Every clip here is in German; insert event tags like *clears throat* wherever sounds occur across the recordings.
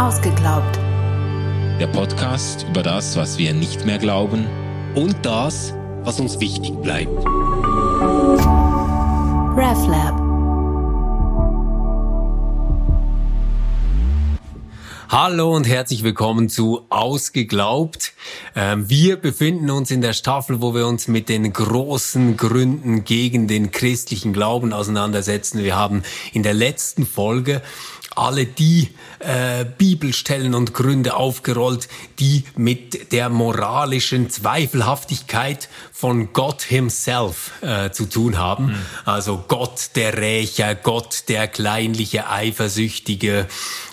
Ausgeglaubt. Der Podcast über das, was wir nicht mehr glauben und das, was uns wichtig bleibt. RefLab. Hallo und herzlich willkommen zu Ausgeglaubt. Ähm, wir befinden uns in der Staffel, wo wir uns mit den großen Gründen gegen den christlichen Glauben auseinandersetzen. Wir haben in der letzten Folge alle die äh, Bibelstellen und Gründe aufgerollt, die mit der moralischen Zweifelhaftigkeit von Gott himself äh, zu tun haben. Mhm. Also Gott der Rächer, Gott der kleinliche, eifersüchtige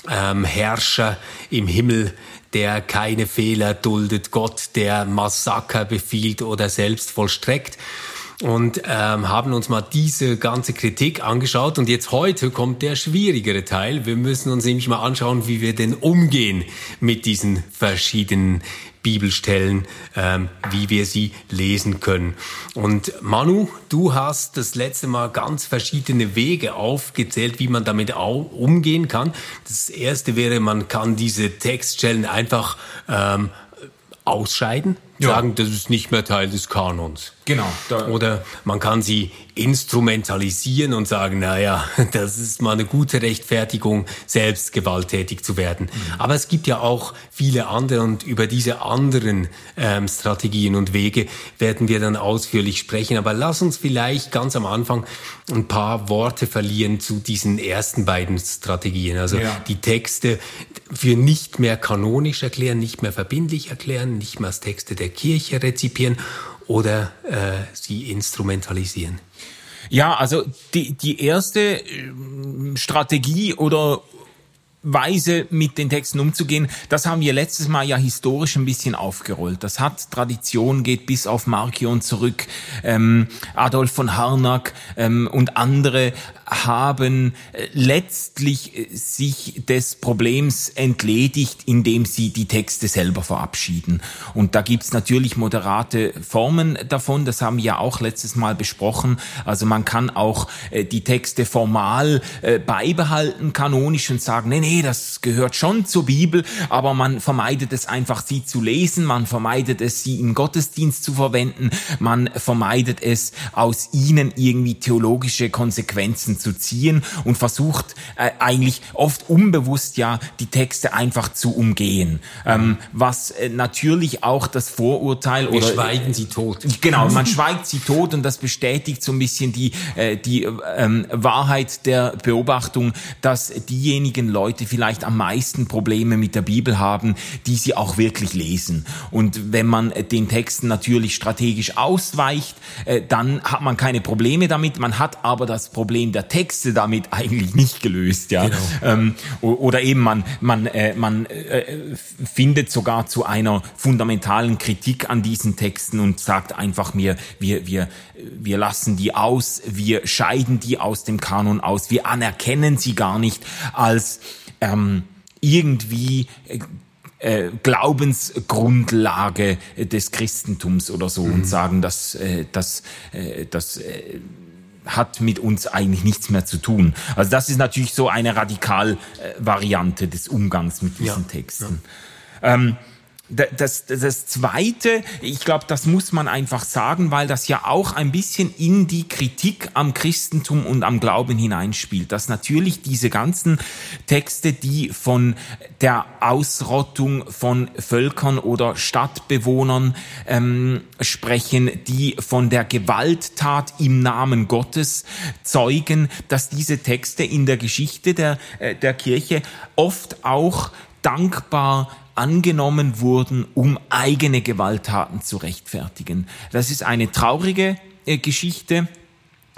ähm, Herrscher im Himmel, der keine Fehler duldet, Gott der Massaker befiehlt oder selbst vollstreckt und ähm, haben uns mal diese ganze Kritik angeschaut. Und jetzt heute kommt der schwierigere Teil. Wir müssen uns nämlich mal anschauen, wie wir denn umgehen mit diesen verschiedenen Bibelstellen, ähm, wie wir sie lesen können. Und Manu, du hast das letzte Mal ganz verschiedene Wege aufgezählt, wie man damit auch umgehen kann. Das erste wäre, man kann diese Textstellen einfach ähm, ausscheiden, ja. sagen, das ist nicht mehr Teil des Kanons. Genau. Oder man kann sie instrumentalisieren und sagen, naja, *laughs* das ist mal eine gute Rechtfertigung, selbst gewalttätig zu werden. Mhm. Aber es gibt ja auch viele andere und über diese anderen ähm, Strategien und Wege werden wir dann ausführlich sprechen. Aber lass uns vielleicht ganz am Anfang ein paar Worte verlieren zu diesen ersten beiden Strategien. Also ja. die Texte für nicht mehr kanonisch erklären, nicht mehr verbindlich erklären, nicht mehr als Texte der Kirche rezipieren oder äh, sie instrumentalisieren? Ja, also die, die erste äh, Strategie oder Weise mit den Texten umzugehen, das haben wir letztes Mal ja historisch ein bisschen aufgerollt. Das hat Tradition, geht bis auf Markion zurück. Ähm, Adolf von Harnack ähm, und andere haben äh, letztlich äh, sich des Problems entledigt, indem sie die Texte selber verabschieden. Und da gibt's natürlich moderate Formen davon, das haben wir ja auch letztes Mal besprochen. Also man kann auch äh, die Texte formal beibehalten, kanonisch und sagen, nee, nee, das gehört schon zur Bibel, aber man vermeidet es einfach, sie zu lesen, man vermeidet es, sie im Gottesdienst zu verwenden, man vermeidet es, aus ihnen irgendwie theologische Konsequenzen zu ziehen und versucht äh, eigentlich oft unbewusst ja die Texte einfach zu umgehen. Ähm, was äh, natürlich auch das Vorurteil Wir oder schweigen sie tot. Genau, man schweigt sie tot und das bestätigt so ein bisschen die äh, die ähm, Wahrheit der Beobachtung, dass diejenigen Leute vielleicht am meisten Probleme mit der Bibel haben, die sie auch wirklich lesen. Und wenn man den Texten natürlich strategisch ausweicht, äh, dann hat man keine Probleme damit. Man hat aber das Problem der Texte damit eigentlich nicht gelöst, ja. Genau. Ähm, oder eben man man äh, man äh, findet sogar zu einer fundamentalen Kritik an diesen Texten und sagt einfach mir, wir wir wir lassen die aus, wir scheiden die aus dem Kanon aus, wir anerkennen sie gar nicht als ähm, irgendwie äh, äh, Glaubensgrundlage des Christentums oder so mhm. und sagen, dass äh, das, äh, das äh, hat mit uns eigentlich nichts mehr zu tun. Also das ist natürlich so eine Radikalvariante des Umgangs mit diesen ja, Texten. Ja. Ähm, das, das Zweite, ich glaube, das muss man einfach sagen, weil das ja auch ein bisschen in die Kritik am Christentum und am Glauben hineinspielt, dass natürlich diese ganzen Texte, die von der Ausrottung von Völkern oder Stadtbewohnern ähm, sprechen, die von der Gewalttat im Namen Gottes zeugen, dass diese Texte in der Geschichte der, äh, der Kirche oft auch dankbar angenommen wurden, um eigene Gewalttaten zu rechtfertigen. Das ist eine traurige äh, Geschichte.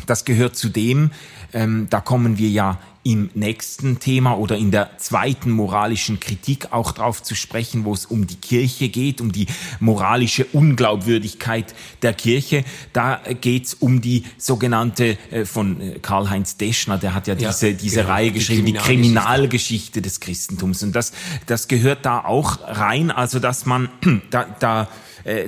Das gehört zu dem, ähm, da kommen wir ja im nächsten Thema oder in der zweiten moralischen Kritik auch drauf zu sprechen, wo es um die Kirche geht, um die moralische Unglaubwürdigkeit der Kirche. Da geht es um die sogenannte äh, von äh, Karl-Heinz Deschner, der hat ja, ja diese, diese genau, Reihe geschrieben, die Kriminalgeschichte. die Kriminalgeschichte des Christentums. Und das, das gehört da auch rein, also dass man *clears throat* da, da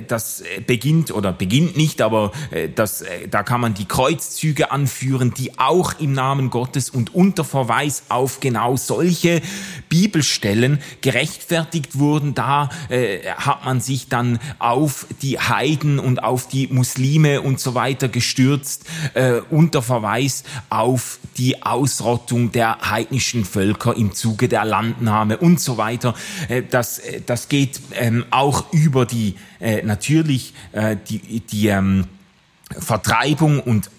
das beginnt oder beginnt nicht, aber äh, das, äh, da kann man die Kreuzzüge anführen, die auch im Namen Gottes und unter Verweis auf genau solche Bibelstellen gerechtfertigt wurden. Da äh, hat man sich dann auf die Heiden und auf die Muslime und so weiter gestürzt, äh, unter Verweis auf die Ausrottung der heidnischen Völker im Zuge der Landnahme und so weiter. Äh, das, äh, das geht ähm, auch über die äh, natürlich äh, die, die ähm, Vertreibung und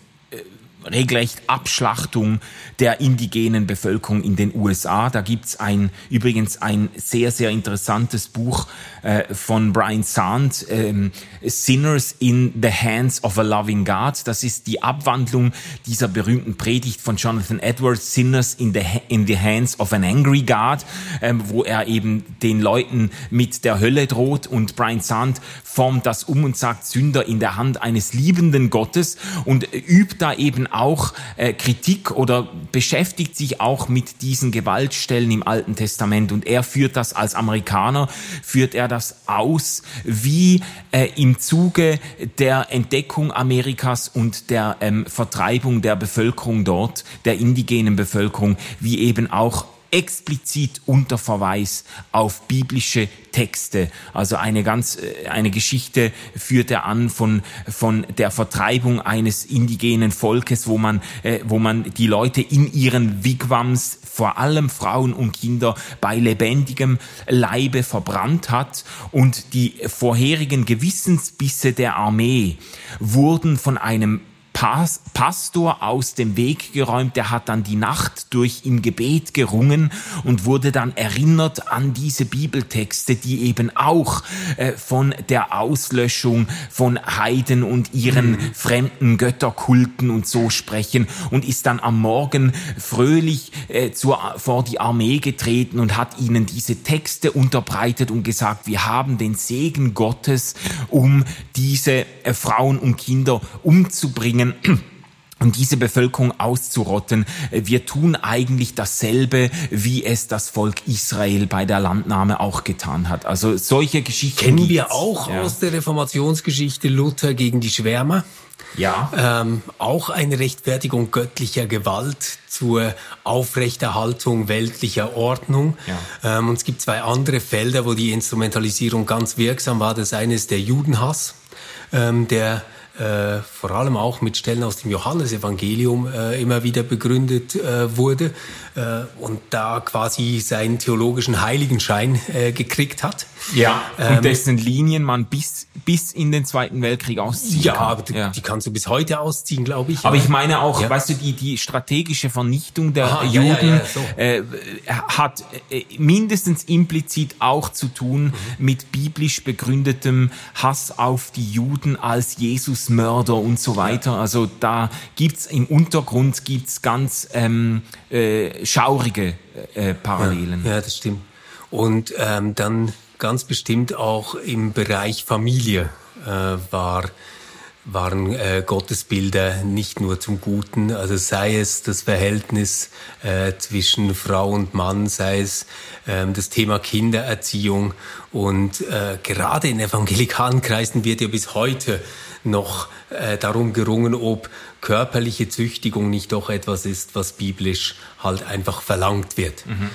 regelrecht Abschlachtung der indigenen Bevölkerung in den USA. Da gibt's ein, übrigens ein sehr, sehr interessantes Buch äh, von Brian Sand, ähm, Sinners in the Hands of a Loving God. Das ist die Abwandlung dieser berühmten Predigt von Jonathan Edwards, Sinners in the, in the Hands of an Angry God, ähm, wo er eben den Leuten mit der Hölle droht und Brian Sand formt das um und sagt Sünder in der Hand eines liebenden Gottes und übt da eben auch äh, Kritik oder beschäftigt sich auch mit diesen Gewaltstellen im Alten Testament. Und er führt das als Amerikaner, führt er das aus, wie äh, im Zuge der Entdeckung Amerikas und der ähm, Vertreibung der Bevölkerung dort, der indigenen Bevölkerung, wie eben auch explizit unter Verweis auf biblische Texte. Also eine ganz, äh, eine Geschichte führt er an von, von der Vertreibung eines indigenen Volkes, wo man, äh, wo man die Leute in ihren Wigwams, vor allem Frauen und Kinder, bei lebendigem Leibe verbrannt hat und die vorherigen Gewissensbisse der Armee wurden von einem Pas Pastor aus dem Weg geräumt. Der hat dann die Nacht durch im Gebet gerungen und wurde dann erinnert an diese Bibeltexte, die eben auch äh, von der Auslöschung von Heiden und ihren mhm. fremden Götterkulten und so sprechen und ist dann am Morgen fröhlich äh, zur, vor die Armee getreten und hat ihnen diese Texte unterbreitet und gesagt, wir haben den Segen Gottes, um diese äh, Frauen und Kinder umzubringen *clears throat* um diese Bevölkerung auszurotten. Wir tun eigentlich dasselbe, wie es das Volk Israel bei der Landnahme auch getan hat. Also solche Geschichten kennen wir auch ja. aus der Reformationsgeschichte Luther gegen die Schwärmer. Ja. Ähm, auch eine Rechtfertigung göttlicher Gewalt zur Aufrechterhaltung weltlicher Ordnung. Ja. Ähm, und es gibt zwei andere Felder, wo die Instrumentalisierung ganz wirksam war. Das eine ist der Judenhass, ähm, der äh, vor allem auch mit Stellen aus dem Johannesevangelium äh, immer wieder begründet äh, wurde und da quasi seinen theologischen Heiligenschein äh, gekriegt hat. Ja, ähm, und dessen Linien man bis, bis in den Zweiten Weltkrieg ausziehen ja, kann. Aber ja, die kannst du bis heute ausziehen, glaube ich. Aber ja. ich meine auch, ja. weißt du, die, die strategische Vernichtung der Aha, Juden so. äh, hat äh, mindestens implizit auch zu tun mhm. mit biblisch begründetem Hass auf die Juden als Jesusmörder und so weiter. Also da gibt's im Untergrund gibt's ganz ähm, äh, schaurige äh, Parallelen. Ja, ja, das stimmt. Und ähm, dann ganz bestimmt auch im Bereich Familie äh, war waren äh, Gottesbilder nicht nur zum Guten, also sei es das Verhältnis äh, zwischen Frau und Mann, sei es äh, das Thema Kindererziehung und äh, gerade in evangelikalen Kreisen wird ja bis heute noch äh, darum gerungen, ob körperliche Züchtigung nicht doch etwas ist, was biblisch halt einfach verlangt wird. Mhm.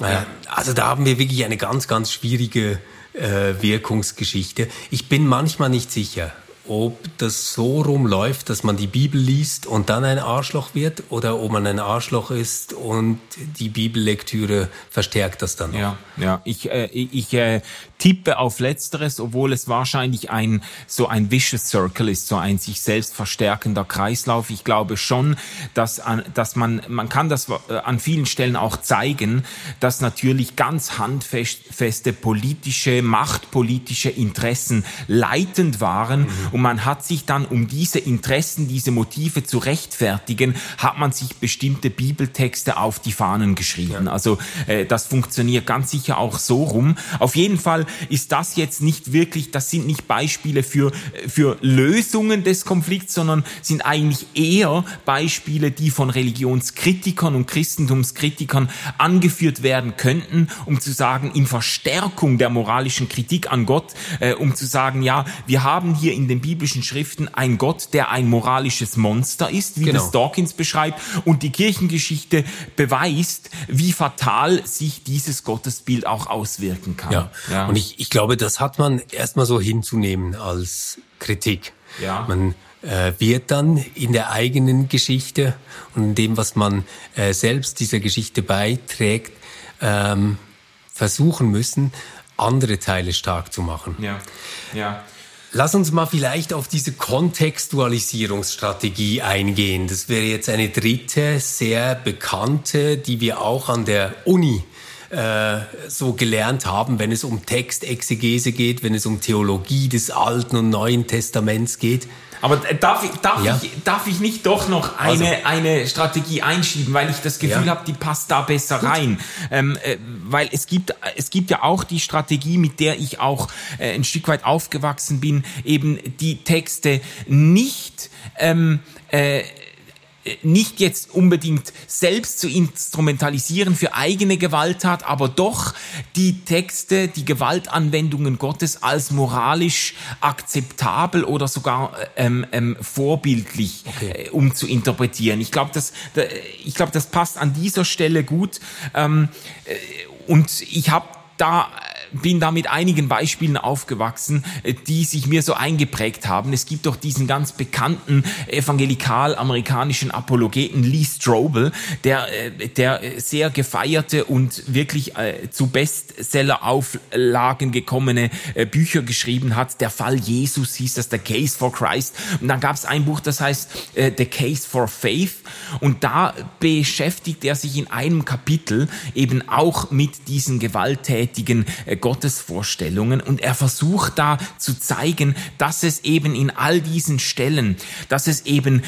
Ja. Also da haben wir wirklich eine ganz, ganz schwierige äh, Wirkungsgeschichte. Ich bin manchmal nicht sicher, ob das so rumläuft, dass man die Bibel liest und dann ein Arschloch wird oder ob man ein Arschloch ist und die Bibellektüre verstärkt das dann. Noch. Ja, ja. Ich, äh, ich äh, tippe auf Letzteres, obwohl es wahrscheinlich ein so ein vicious Circle ist, so ein sich selbst verstärkender Kreislauf. Ich glaube schon, dass, an, dass man man kann das äh, an vielen Stellen auch zeigen, dass natürlich ganz handfeste politische, machtpolitische Interessen leitend waren. Mhm und man hat sich dann, um diese Interessen, diese Motive zu rechtfertigen, hat man sich bestimmte Bibeltexte auf die Fahnen geschrieben. Ja. Also äh, das funktioniert ganz sicher auch so rum. Auf jeden Fall ist das jetzt nicht wirklich, das sind nicht Beispiele für, für Lösungen des Konflikts, sondern sind eigentlich eher Beispiele, die von Religionskritikern und Christentumskritikern angeführt werden könnten, um zu sagen, in Verstärkung der moralischen Kritik an Gott, äh, um zu sagen, ja, wir haben hier in den biblischen Schriften ein Gott, der ein moralisches Monster ist, wie Genau. das Dawkins beschreibt. Und die Kirchengeschichte beweist, wie fatal sich dieses Gottesbild auch auswirken kann. Ja. Und ich, ich glaube, das hat man erstmal so hinzunehmen als Kritik. Ja. Man äh, wird dann in der eigenen Geschichte und in dem, was man äh, selbst dieser Geschichte beiträgt, ähm, versuchen müssen, andere Teile stark zu machen. ja, ja. Lass uns mal vielleicht auf diese Kontextualisierungsstrategie eingehen. Das wäre jetzt eine dritte, sehr bekannte, die wir auch an der Uni äh, so gelernt haben, wenn es um Textexegese geht, wenn es um Theologie des Alten und Neuen Testaments geht. Aber darf ich, darf, Ja. ich, darf ich nicht doch noch eine, eine Strategie einschieben, weil ich das Gefühl Ja. habe, die passt da besser rein. Ähm, äh, weil es gibt, es gibt ja auch die Strategie, mit der ich auch äh, ein Stück weit aufgewachsen bin, eben die Texte nicht ähm, äh, nicht jetzt unbedingt selbst zu instrumentalisieren für eigene Gewalttat, aber doch die Texte, die Gewaltanwendungen Gottes als moralisch akzeptabel oder sogar ähm, ähm, vorbildlich Okay. äh, um zu interpretieren. Ich glaube, das, da- ich glaube, das passt an dieser Stelle gut. Ähm, äh, und ich habe da bin da mit einigen Beispielen aufgewachsen, äh, die sich mir so eingeprägt haben. Es gibt doch diesen ganz bekannten evangelikal-amerikanischen Apologeten Lee Strobel, der, äh, der äh, sehr gefeierte und wirklich zu Bestseller-Auflagen gekommene Bücher geschrieben hat. Der Fall Jesus hieß das, The Case for Christ. Und dann gab es ein Buch, das heißt The Case for Faith. Und da beschäftigt er sich in einem Kapitel eben auch mit diesen gewalttätigen Gottesvorstellungen. Und er versucht da zu zeigen, dass es eben in all diesen Stellen, dass es eben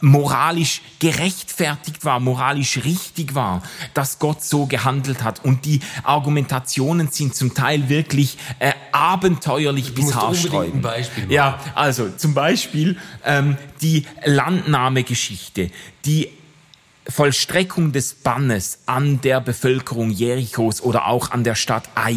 moralisch gerechtfertigt war, moralisch richtig war, dass Gott so gehandelt hat. Und die Argumentationen sind zum Teil wirklich äh, abenteuerlich bis haarsträubend. Ja, also zum Beispiel ähm, die Landnahmegeschichte, die Vollstreckung des Bannes an der Bevölkerung Jerichos oder auch an der Stadt Ai.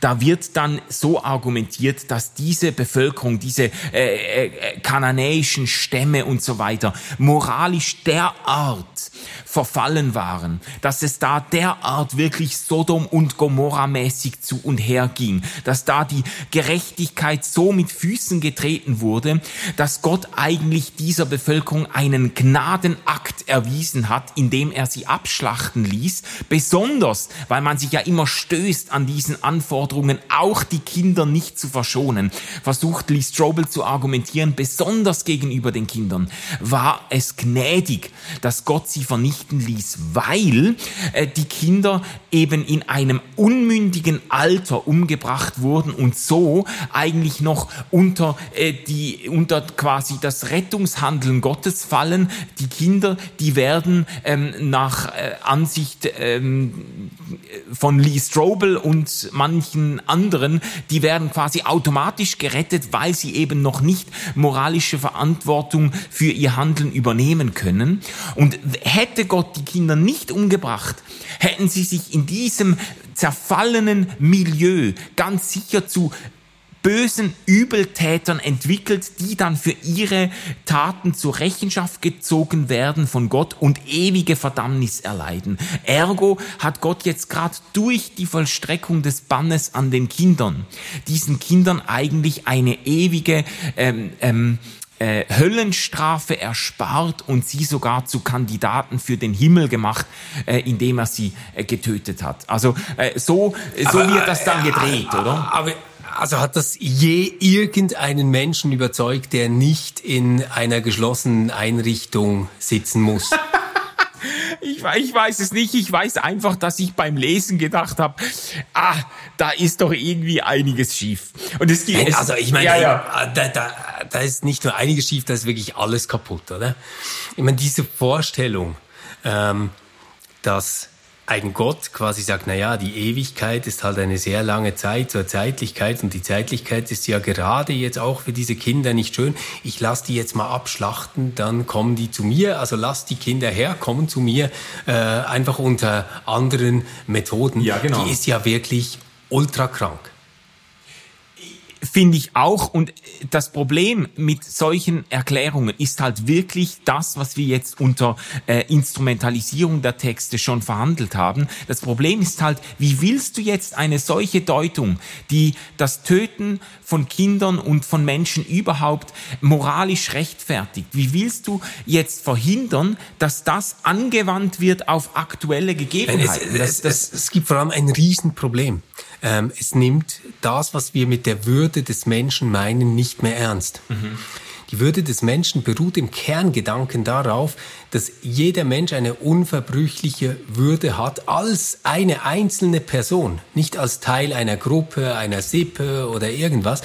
Da wird dann so argumentiert, dass diese Bevölkerung, diese äh, äh, kananäischen Stämme und so weiter moralisch derart verfallen waren, dass es da derart wirklich Sodom und Gomorra mäßig zu und her ging, dass da die Gerechtigkeit so mit Füßen getreten wurde, dass Gott eigentlich dieser Bevölkerung einen Gnadenakt erwiesen hat, indem er sie abschlachten ließ, besonders, weil man sich ja immer stößt an diesen Anforderungen, auch die Kinder nicht zu verschonen, versucht Lee Strobel zu argumentieren, besonders gegenüber den Kindern, war es gnädig, dass Gott sie vernichten ließ, weil äh, die Kinder eben in einem unmündigen Alter umgebracht wurden und so eigentlich noch unter äh, die unter quasi das Rettungshandeln Gottes fallen. Die Kinder, die werden ähm, nach äh, Ansicht ähm, von Lee Strobel und manchen anderen, die werden quasi automatisch gerettet, weil sie eben noch nicht moralische Verantwortung für ihr Handeln übernehmen können. Und hätte Gott die Kinder nicht umgebracht, hätten sie sich in diesem zerfallenen Milieu ganz sicher zu bösen Übeltätern entwickelt, die dann für ihre Taten zur Rechenschaft gezogen werden von Gott und ewige Verdammnis erleiden. Ergo hat Gott jetzt gerade durch die Vollstreckung des Bannes an den Kindern diesen Kindern eigentlich eine ewige ähm, ähm, äh, Höllenstrafe erspart und sie sogar zu Kandidaten für den Himmel gemacht, äh, indem er sie äh, getötet hat. Also äh, so, so wird das dann gedreht, oder? Aber also hat das je irgendeinen Menschen überzeugt, der nicht in einer geschlossenen Einrichtung sitzen muss? *laughs* Ich, ich weiß es nicht. Ich weiß einfach, dass ich beim Lesen gedacht habe, ah, da ist doch irgendwie einiges schief. Und es es- Also ich meine, ja, ja. Da, da, da ist nicht nur einiges schief, da ist wirklich alles kaputt, oder? Ich meine, diese Vorstellung, ähm, dass ein Gott quasi sagt, na ja, die Ewigkeit ist halt eine sehr lange Zeit zur Zeitlichkeit und die Zeitlichkeit ist ja gerade jetzt auch für diese Kinder nicht schön. Ich lasse die jetzt mal abschlachten, dann kommen die zu mir. Also lass die Kinder her, kommen zu mir, äh, einfach unter anderen Methoden. Ja, genau. Die ist ja wirklich ultra krank. Finde ich auch. Und das Problem mit solchen Erklärungen ist halt wirklich das, was wir jetzt unter äh, Instrumentalisierung der Texte schon verhandelt haben. Das Problem ist halt, wie willst du jetzt eine solche Deutung, die das Töten von Kindern und von Menschen überhaupt moralisch rechtfertigt, wie willst du jetzt verhindern, dass das angewandt wird auf aktuelle Gegebenheiten? Es, es, es, es gibt vor allem ein Riesenproblem. Ähm, es nimmt das, was wir mit der Würde des Menschen meinen, nicht mehr ernst. Mhm. Die Würde des Menschen beruht im Kerngedanken darauf, dass jeder Mensch eine unverbrüchliche Würde hat als eine einzelne Person, nicht als Teil einer Gruppe, einer Sippe oder irgendwas.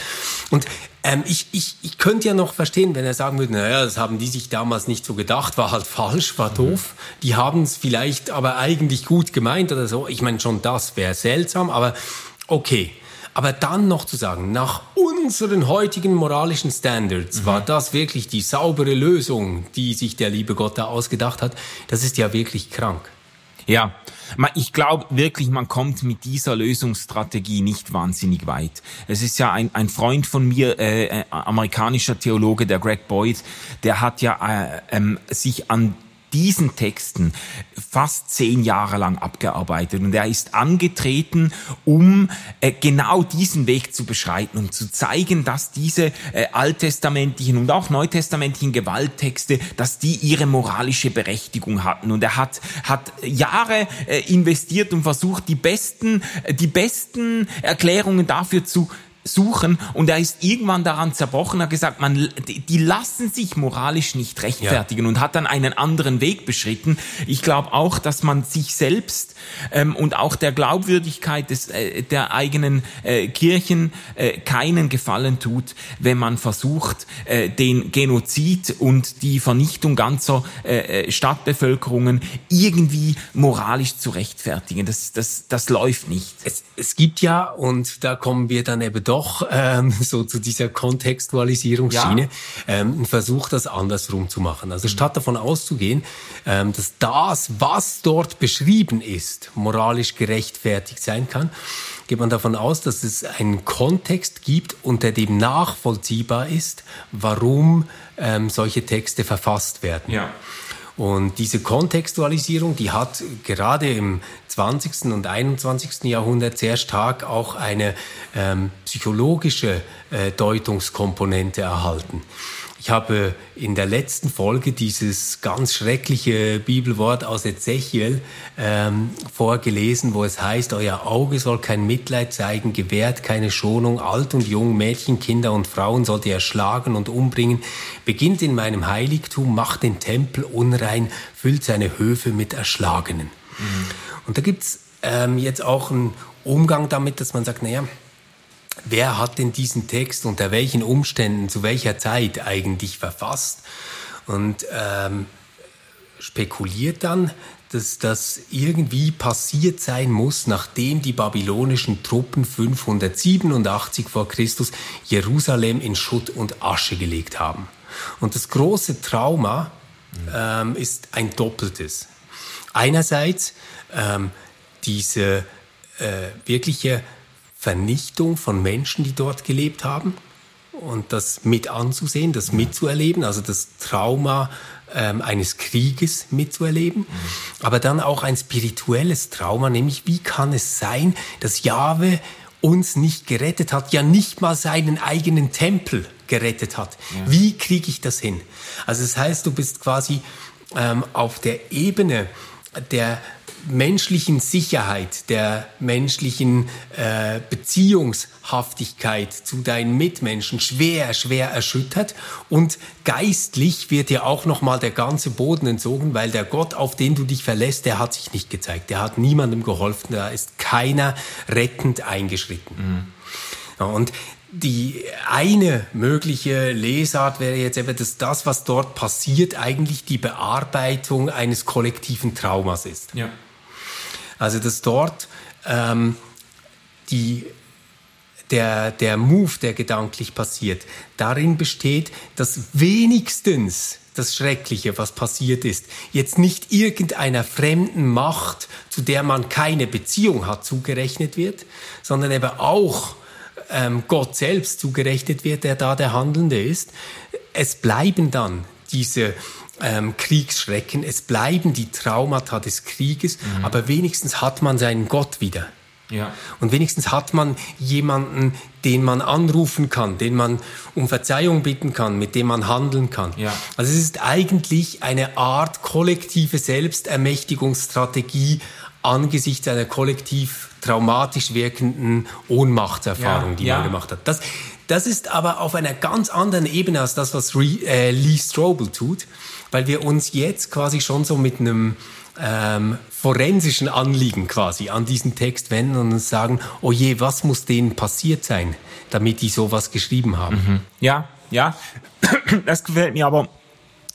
Und ähm, ich, ich, ich könnte ja noch verstehen, wenn er sagen würde, naja, das haben die sich damals nicht so gedacht, war halt falsch, war doof. Die haben es vielleicht aber eigentlich gut gemeint oder so. Ich meine, schon das wäre seltsam, aber okay. Aber dann noch zu sagen, nach unseren heutigen moralischen Standards mhm. war das wirklich die saubere Lösung, die sich der liebe Gott da ausgedacht hat, das ist ja wirklich krank. Ja, ich glaube wirklich, man kommt mit dieser Lösungsstrategie nicht wahnsinnig weit. Es ist ja ein, ein Freund von mir, äh, äh amerikanischer Theologe, der Greg Boyd, der hat ja äh, ähm, sich an diesen Texten fast zehn Jahre lang abgearbeitet. Und er ist angetreten, um äh, genau diesen Weg zu beschreiten und zu zeigen, dass diese äh, alttestamentlichen und auch neutestamentlichen Gewalttexte, dass die ihre moralische Berechtigung hatten. Und er hat hat Jahre äh, investiert und versucht die besten äh, die besten Erklärungen dafür zu suchen und er ist irgendwann daran zerbrochen, hat gesagt, man, die, lassen sich moralisch nicht rechtfertigen ja. und hat dann einen anderen Weg beschritten. Ich glaube auch, dass man sich selbst ähm, und auch der Glaubwürdigkeit des, äh, der eigenen äh, Kirchen äh, keinen Gefallen tut, wenn man versucht, äh, den Genozid und die Vernichtung ganzer äh, äh Stadtbevölkerungen irgendwie moralisch zu rechtfertigen. Das, das, das läuft nicht. Es, es gibt ja, und da kommen wir dann eben doch doch ähm, *laughs* so zu dieser Kontextualisierungsschiene ja. ähm, einen Versuch, das andersrum zu machen. Also statt davon auszugehen, ähm, dass das, was dort beschrieben ist, moralisch gerechtfertigt sein kann, geht man davon aus, dass es einen Kontext gibt, unter dem nachvollziehbar ist, warum ähm, solche Texte verfasst werden. Ja. Und diese Kontextualisierung, die hat gerade im 20. und 21. Jahrhundert sehr stark auch eine ähm, psychologische äh, Deutungskomponente erhalten. Ich habe in der letzten Folge dieses ganz schreckliche Bibelwort aus Ezechiel ähm, vorgelesen, wo es heißt, euer Auge soll kein Mitleid zeigen, gewährt keine Schonung, alt und jung, Mädchen, Kinder und Frauen sollt ihr erschlagen und umbringen, beginnt in meinem Heiligtum, macht den Tempel unrein, füllt seine Höfe mit Erschlagenen. Mhm. Und da gibt's ähm, jetzt auch einen Umgang damit, dass man sagt, naja, wer hat denn diesen Text unter welchen Umständen, zu welcher Zeit eigentlich verfasst und ähm, spekuliert dann, dass das irgendwie passiert sein muss, nachdem die babylonischen Truppen 587 vor Christus Jerusalem in Schutt und Asche gelegt haben. Und das große Trauma ähm, ist ein doppeltes. Einerseits ähm, diese äh, wirkliche Vernichtung von Menschen, die dort gelebt haben und das mit anzusehen, das mitzuerleben, also das Trauma ähm, eines Krieges mitzuerleben, mhm. aber dann auch ein spirituelles Trauma, nämlich wie kann es sein, dass Jahwe uns nicht gerettet hat, ja nicht mal seinen eigenen Tempel gerettet hat. Ja. Wie kriege ich das hin? Also das heißt, du bist quasi ähm, auf der Ebene der menschlichen Sicherheit, der menschlichen äh, Beziehungshaftigkeit zu deinen Mitmenschen schwer, schwer erschüttert und geistlich wird dir auch nochmal der ganze Boden entzogen, weil der Gott, auf den du dich verlässt, der hat sich nicht gezeigt, der hat niemandem geholfen, da ist keiner rettend eingeschritten. Mhm. Ja, und die eine mögliche Lesart wäre jetzt eben, dass das, was dort passiert, eigentlich die Bearbeitung eines kollektiven Traumas ist. Ja. Also dass dort ähm, die, der, der Move, der gedanklich passiert, darin besteht, dass wenigstens das Schreckliche, was passiert ist, jetzt nicht irgendeiner fremden Macht, zu der man keine Beziehung hat, zugerechnet wird, sondern eben auch ähm, Gott selbst zugerechnet wird, der da der Handelnde ist. Es bleiben dann diese ähm, Kriegsschrecken, es bleiben die Traumata des Krieges, mhm. aber wenigstens hat man seinen Gott wieder. Ja. Und wenigstens hat man jemanden, den man anrufen kann, den man um Verzeihung bitten kann, mit dem man handeln kann. Ja. Also es ist eigentlich eine Art kollektive Selbstermächtigungsstrategie angesichts einer kollektiv traumatisch wirkenden Ohnmachtserfahrung, ja. die man gemacht hat. Das, das ist aber auf einer ganz anderen Ebene als das, was äh, Lee Strobel tut, weil wir uns jetzt quasi schon so mit einem ähm, forensischen Anliegen quasi an diesen Text wenden und sagen, oh je, was muss denen passiert sein, damit die sowas geschrieben haben. Mhm. Ja, ja, *clears throat* das gefällt mir aber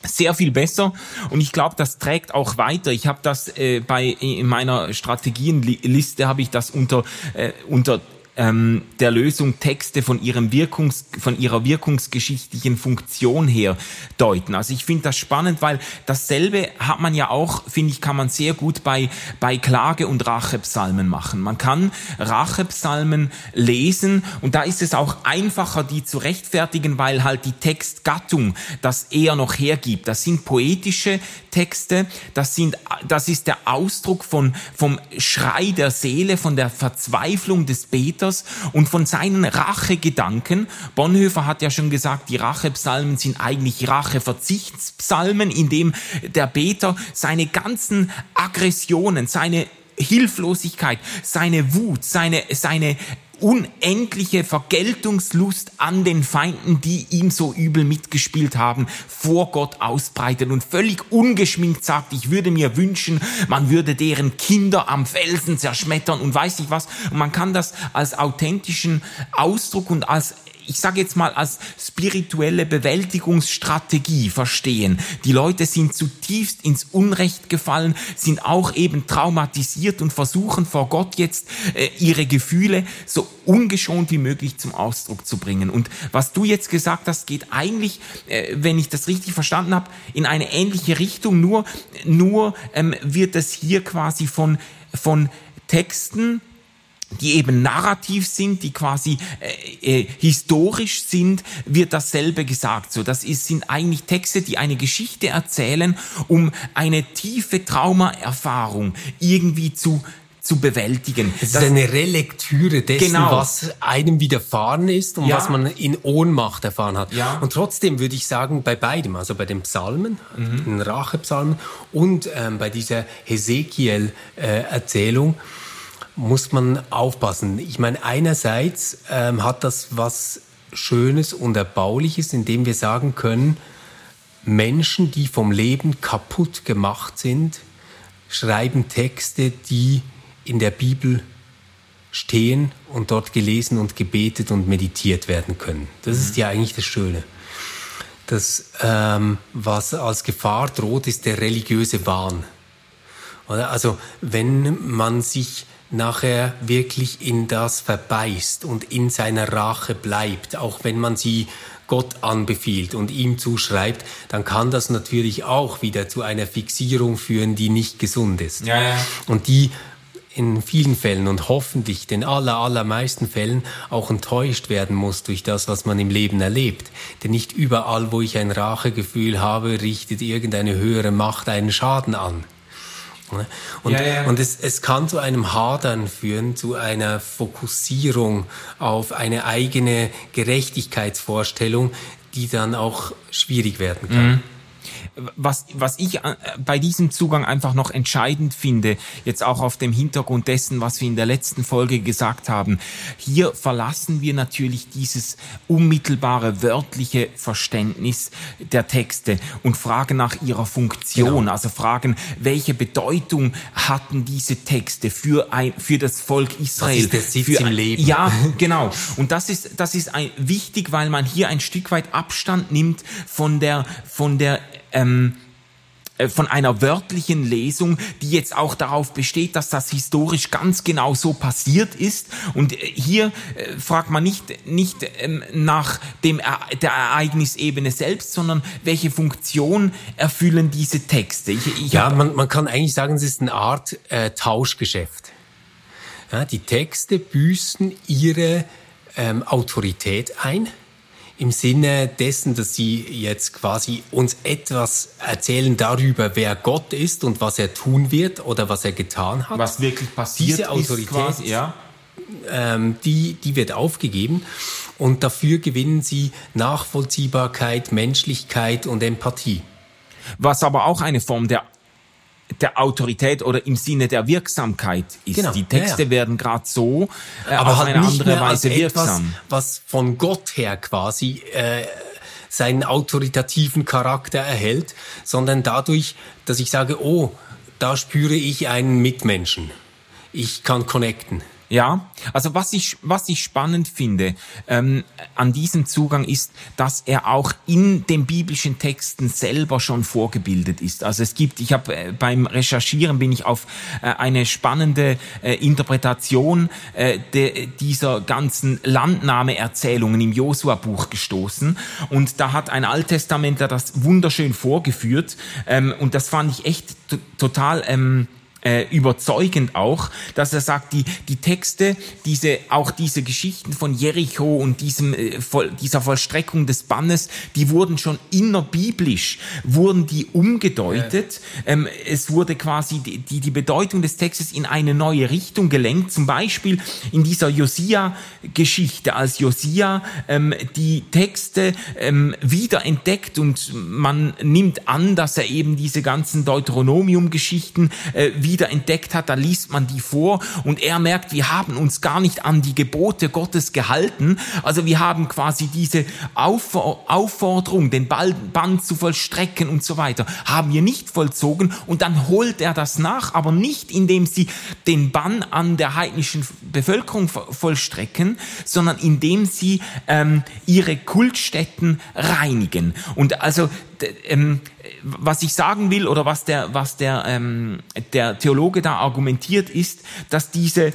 sehr viel besser und ich glaube, das trägt auch weiter. Ich habe das äh, bei in meiner Strategienliste habe ich das unter äh, unter ähm, der Lösung Texte von ihrem Wirkungs, von ihrer wirkungsgeschichtlichen Funktion her deuten. Also ich finde das spannend, weil dasselbe hat man ja auch, finde ich, kann man sehr gut bei, bei Klage- und Rachepsalmen machen. Man kann Rachepsalmen lesen und da ist es auch einfacher, die zu rechtfertigen, weil halt die Textgattung das eher noch hergibt. Das sind poetische Texte, das sind, das ist der Ausdruck von, vom Schrei der Seele, von der Verzweiflung des Beters Peters und von seinen Rachegedanken. Bonhoeffer hat ja schon gesagt, die Rachepsalmen sind eigentlich Racheverzichtspsalmen, in dem der Beter seine ganzen Aggressionen, seine Hilflosigkeit, seine Wut, seine, seine unendliche Vergeltungslust an den Feinden, die ihm so übel mitgespielt haben, vor Gott ausbreitet und völlig ungeschminkt sagt, ich würde mir wünschen, man würde deren Kinder am Felsen zerschmettern und weiß nicht was. Und man kann das als authentischen Ausdruck und als ich sage jetzt mal, als spirituelle Bewältigungsstrategie verstehen. Die Leute sind zutiefst ins Unrecht gefallen, sind auch eben traumatisiert und versuchen vor Gott jetzt äh, ihre Gefühle so ungeschont wie möglich zum Ausdruck zu bringen. Und was du jetzt gesagt hast, geht eigentlich, äh, wenn ich das richtig verstanden habe, in eine ähnliche Richtung. Nur, nur ähm, wird es hier quasi von von Texten die eben narrativ sind, die quasi äh, äh, historisch sind, wird dasselbe gesagt. So, das ist, sind eigentlich Texte, die eine Geschichte erzählen, um eine tiefe Traumaerfahrung irgendwie zu zu bewältigen. Es ist eine Relektüre dessen, genau. was einem widerfahren ist und ja. was man in Ohnmacht erfahren hat. Ja. Und trotzdem würde ich sagen, bei beidem, also bei den Psalmen, mhm. den Rachepsalmen und ähm, bei dieser Hesekiel-Erzählung, äh, muss man aufpassen. Ich meine, einerseits ähm, hat das was Schönes und Erbauliches, indem wir sagen können, Menschen, die vom Leben kaputt gemacht sind, schreiben Texte, die in der Bibel stehen und dort gelesen und gebetet und meditiert werden können. Das mhm. ist ja eigentlich das Schöne. Das, ähm, was als Gefahr droht, ist der religiöse Wahn. Also wenn man sich nachher wirklich in das verbeißt und in seiner Rache bleibt, auch wenn man sie Gott anbefiehlt und ihm zuschreibt, dann kann das natürlich auch wieder zu einer Fixierung führen, die nicht gesund ist. Ja, ja. Und die in vielen Fällen und hoffentlich den aller, allermeisten Fällen auch enttäuscht werden muss durch das, was man im Leben erlebt. Denn nicht überall, wo ich ein Rachegefühl habe, richtet irgendeine höhere Macht einen Schaden an. Ne? Und, ja, ja. und es, es kann zu einem Hadern führen, zu einer Fokussierung auf eine eigene Gerechtigkeitsvorstellung, die dann auch schwierig werden kann. Mhm was, was ich äh, bei diesem Zugang einfach noch entscheidend finde, jetzt auch auf dem Hintergrund dessen, was wir in der letzten Folge gesagt haben, hier verlassen wir natürlich dieses unmittelbare wörtliche Verständnis der Texte und fragen nach ihrer Funktion, genau. also fragen, welche Bedeutung hatten diese Texte für ein, für das Volk Israel? Das ist für im Leben. Ja, *laughs* genau. Und das ist, das ist ein, wichtig, weil man hier ein Stück weit Abstand nimmt von der, von der ähm, äh, von einer wörtlichen Lesung, die jetzt auch darauf besteht, dass das historisch ganz genau so passiert ist. Und äh, hier äh, fragt man nicht, nicht ähm, nach dem, der Ereignisebene selbst, sondern welche Funktion erfüllen diese Texte. Ich, ich ja, man, man kann eigentlich sagen, es ist eine Art äh, Tauschgeschäft. Ja, die Texte büßen ihre ähm, Autorität ein im Sinne dessen, dass Sie jetzt quasi uns etwas erzählen darüber, wer Gott ist und was er tun wird oder was er getan hat. Was wirklich passiert Diese Autorität, ist quasi, ja. ähm, die, die wird aufgegeben und dafür gewinnen Sie Nachvollziehbarkeit, Menschlichkeit und Empathie. Was aber auch eine Form der der Autorität oder im Sinne der Wirksamkeit ist. Genau, Die Texte ja, ja. werden gerade so äh, aber auf halt eine nicht andere mehr als Weise etwas, wirksam. was von Gott her quasi äh, seinen autoritativen Charakter erhält, sondern dadurch, dass ich sage, oh, da spüre ich einen Mitmenschen. Ich kann connecten. Ja, also was ich, was ich spannend finde ähm, an diesem Zugang ist, dass er auch in den biblischen Texten selber schon vorgebildet ist. Also es gibt, ich habe äh, beim Recherchieren bin ich auf äh, eine spannende äh, Interpretation äh, de, dieser ganzen Landnahmeerzählungen im Josua-Buch gestoßen und da hat ein Alttestamentler das wunderschön vorgeführt ähm, und das fand ich echt total ähm, äh, überzeugend auch, dass er sagt, die, die Texte, diese, auch diese Geschichten von Jericho und diesem, äh, voll, dieser Vollstreckung des Bannes, die wurden schon innerbiblisch, wurden die umgedeutet. Ja. Ähm, es wurde quasi die, die, die Bedeutung des Textes in eine neue Richtung gelenkt. Zum Beispiel in dieser Josia-Geschichte, als Josia ähm, die Texte ähm, wieder entdeckt und man nimmt an, dass er eben diese ganzen Deuteronomium-Geschichten äh, wieder entdeckt hat, da liest man die vor und er merkt, wir haben uns gar nicht an die Gebote Gottes gehalten. Also wir haben quasi diese Aufforderung, den Band zu vollstrecken und so weiter, haben wir nicht vollzogen und dann holt er das nach, aber nicht indem sie den Bann an der heidnischen Bevölkerung vollstrecken, sondern indem sie ähm, ihre Kultstätten reinigen. Und also ähm, was ich sagen will oder was der, was der, ähm, der Theologe da argumentiert ist, dass diese,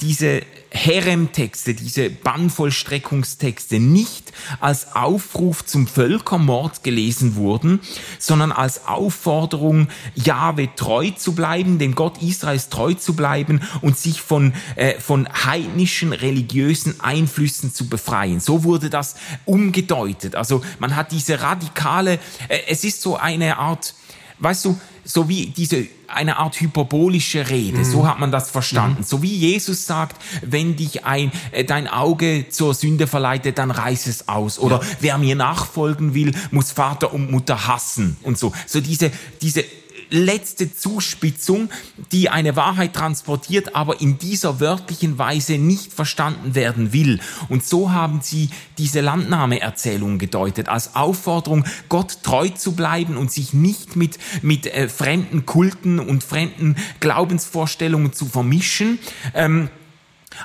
diese Herem-Texte, diese Bannvollstreckungstexte nicht als Aufruf zum Völkermord gelesen wurden, sondern als Aufforderung, Jahwe treu zu bleiben, dem Gott Israels treu zu bleiben und sich von, äh, von heidnischen religiösen Einflüssen zu befreien. So wurde das umgedeutet. Also man hat diese radikale, äh, es ist so eine Art, weißt du, so wie diese eine Art hyperbolische Rede, mhm. so hat man das verstanden. Mhm. So wie Jesus sagt, wenn dich ein äh, dein Auge zur Sünde verleitet, dann reiß es aus. Oder ja. wer mir nachfolgen will, muss Vater und Mutter hassen und so. So diese diese letzte Zuspitzung, die eine Wahrheit transportiert, aber in dieser wörtlichen Weise nicht verstanden werden will. Und so haben sie diese Landnahmeerzählung gedeutet, als Aufforderung, Gott treu zu bleiben und sich nicht mit, mit äh, fremden Kulten und fremden Glaubensvorstellungen zu vermischen. Ähm,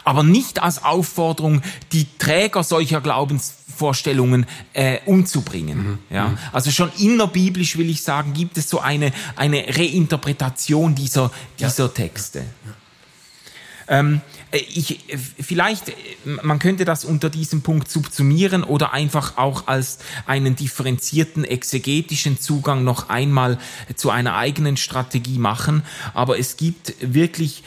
aber nicht als Aufforderung, die Träger solcher Glaubensvorstellungen äh, umzubringen. Mhm. Ja? Mhm. Also schon innerbiblisch will ich sagen, gibt es so eine, eine Reinterpretation dieser, dieser ja. Texte. Ja. Ähm, äh, ich, äh, vielleicht, äh, man könnte das unter diesem Punkt subsumieren oder einfach auch als einen differenzierten exegetischen Zugang noch einmal zu einer eigenen Strategie machen. Aber es gibt wirklich,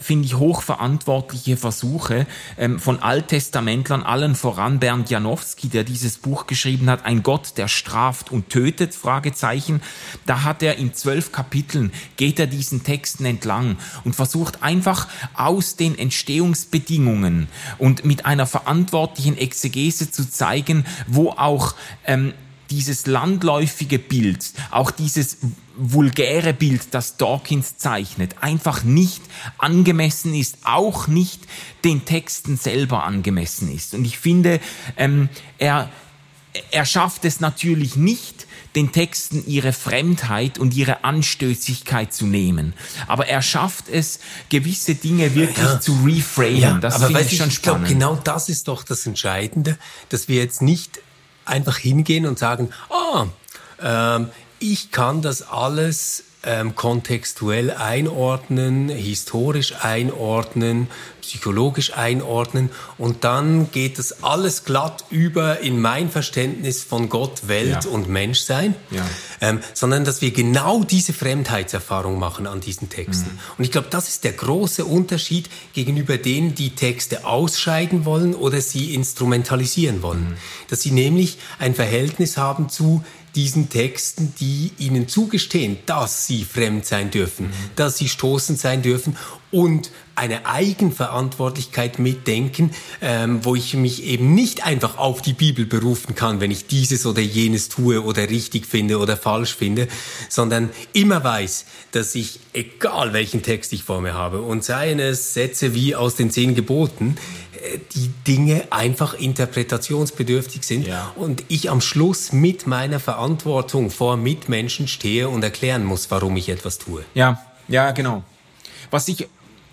finde ich, hochverantwortliche Versuche ähm, von Alttestamentlern, allen voran Bernd Janowski, der dieses Buch geschrieben hat, ein Gott, der straft und tötet, Fragezeichen. Da hat er in zwölf Kapiteln, geht er diesen Texten entlang und versucht einfach aus den Entstehungen Entstehungsbedingungen und mit einer verantwortlichen Exegese zu zeigen, wo auch ähm, dieses landläufige Bild, auch dieses vulgäre Bild, das Dawkins zeichnet, einfach nicht angemessen ist, auch nicht den Texten selber angemessen ist. Und ich finde, ähm, er, er schafft es natürlich nicht, den Texten ihre Fremdheit und ihre Anstößigkeit zu nehmen. Aber er schafft es, gewisse Dinge wirklich ja. zu reframen. Ja, das finde ich schon ich spannend. Glaub, genau das ist doch das Entscheidende, dass wir jetzt nicht einfach hingehen und sagen, ah, ähm, ich kann das alles ähm, kontextuell einordnen, historisch einordnen, psychologisch einordnen und dann geht das alles glatt über in mein Verständnis von Gott, Welt ja. und Menschsein, ja. ähm, sondern dass wir genau diese Fremdheitserfahrung machen an diesen Texten. Mhm. Und ich glaube, das ist der große Unterschied gegenüber denen, die Texte ausscheiden wollen oder sie instrumentalisieren wollen. Mhm. Dass sie nämlich ein Verhältnis haben zu diesen Texten, die ihnen zugestehen, dass sie fremd sein dürfen, mhm. dass sie stoßend sein dürfen und eine Eigenverantwortlichkeit mitdenken, ähm, wo ich mich eben nicht einfach auf die Bibel berufen kann, wenn ich dieses oder jenes tue oder richtig finde oder falsch finde, sondern immer weiß, dass ich, egal welchen Text ich vor mir habe, und seien es Sätze wie aus den zehn Geboten, die Dinge einfach interpretationsbedürftig sind ja. und ich am Schluss mit meiner Verantwortung vor Mitmenschen stehe und erklären muss, warum ich etwas tue. Ja, ja, genau. Was ich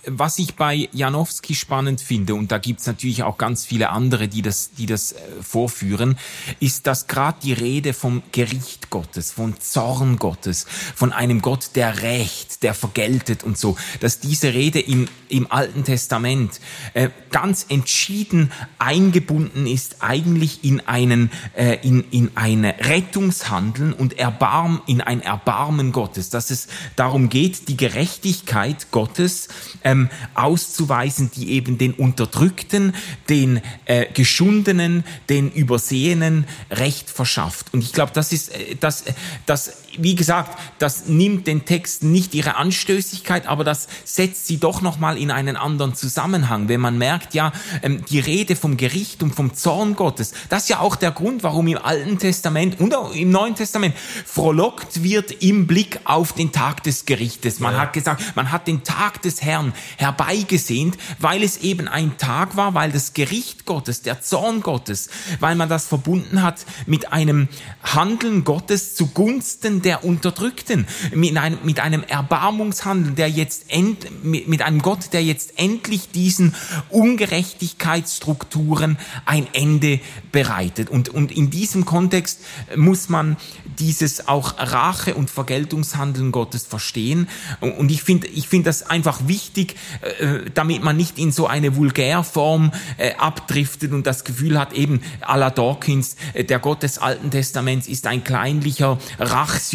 was ich bei Janowski spannend finde, und da gibt's natürlich auch ganz viele andere, die das, die das äh, vorführen, ist, dass gerade die Rede vom Gericht Gottes, von Zorn Gottes, von einem Gott, der rächt, der vergeltet und so, dass diese Rede im, im Alten Testament äh, ganz entschieden eingebunden ist, eigentlich in einen, äh, in, in eine Rettungshandeln und Erbarm, in ein Erbarmen Gottes, dass es darum geht, die Gerechtigkeit Gottes äh, ähm, auszuweisen, die eben den Unterdrückten, den äh, Geschundenen, den Übersehenen Recht verschafft. Und ich glaube, das ist äh, das, äh, das wie gesagt, das nimmt den Texten nicht ihre Anstößigkeit, aber das setzt sie doch nochmal in einen anderen Zusammenhang. Wenn man merkt, ja, ähm, die Rede vom Gericht und vom Zorn Gottes, das ist ja auch der Grund, warum im Alten Testament und auch im Neuen Testament frohlockt wird im Blick auf den Tag des Gerichtes. Man ja. hat gesagt, man hat den Tag des Herrn herbeigesehnt, weil es eben ein Tag war, weil das Gericht Gottes, der Zorn Gottes, weil man das verbunden hat mit einem Handeln Gottes zugunsten der Unterdrückten, mit einem, mit einem Erbarmungshandeln, der jetzt end, mit, mit einem Gott, der jetzt endlich diesen Ungerechtigkeitsstrukturen ein Ende bereitet. Und, und in diesem Kontext muss man dieses auch Rache- und Vergeltungshandeln Gottes verstehen. Und ich finde ich finde das einfach wichtig, äh, damit man nicht in so eine Vulgärform äh, abdriftet und das Gefühl hat, eben à la Dawkins, äh, der Gott des Alten Testaments ist ein kleinlicher, rachsüchtiger,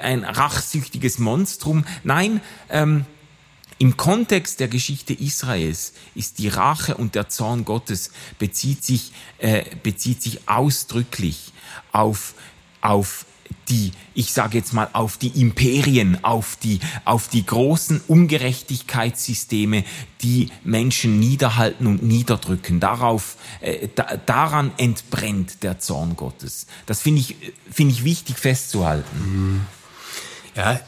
ein rachsüchtiges Monstrum. Nein, ähm, im Kontext der Geschichte Israels ist die Rache und der Zorn Gottes bezieht sich, äh, bezieht sich ausdrücklich auf auf die, ich sage jetzt mal, auf die Imperien, auf die, auf die großen Ungerechtigkeitssysteme, die Menschen niederhalten und niederdrücken. Darauf, äh, da, daran entbrennt der Zorn Gottes. Das finde ich, finde ich wichtig festzuhalten. Mhm. Ja,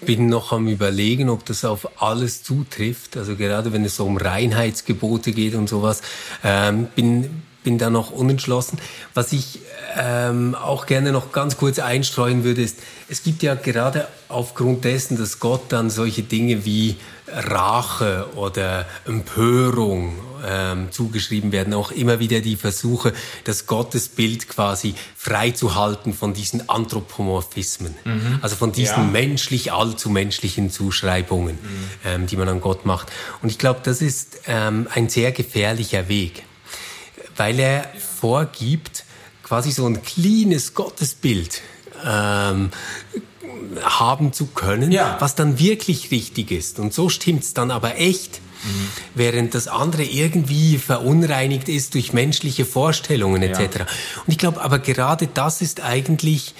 bin noch am überlegen, ob das auf alles zutrifft. Also gerade wenn es so um Reinheitsgebote geht und sowas, ähm, bin bin da noch unentschlossen. Was ich ähm, auch gerne noch ganz kurz einstreuen würde, ist, es gibt ja gerade aufgrund dessen, dass Gott dann solche Dinge wie Rache oder Empörung ähm, zugeschrieben werden, auch immer wieder die Versuche, das Gottesbild quasi freizuhalten von diesen Anthropomorphismen, mhm. also von diesen ja. menschlich allzu menschlichen Zuschreibungen, mhm. ähm, die man an Gott macht. Und ich glaube, das ist ähm, ein sehr gefährlicher Weg weil er vorgibt, quasi so ein cleanes Gottesbild ähm, haben zu können, ja. was dann wirklich richtig ist. Und so stimmt's dann aber echt. Mhm. Während das andere irgendwie verunreinigt ist durch menschliche Vorstellungen etc. Ja. Und ich glaube, aber gerade das ist eigentlich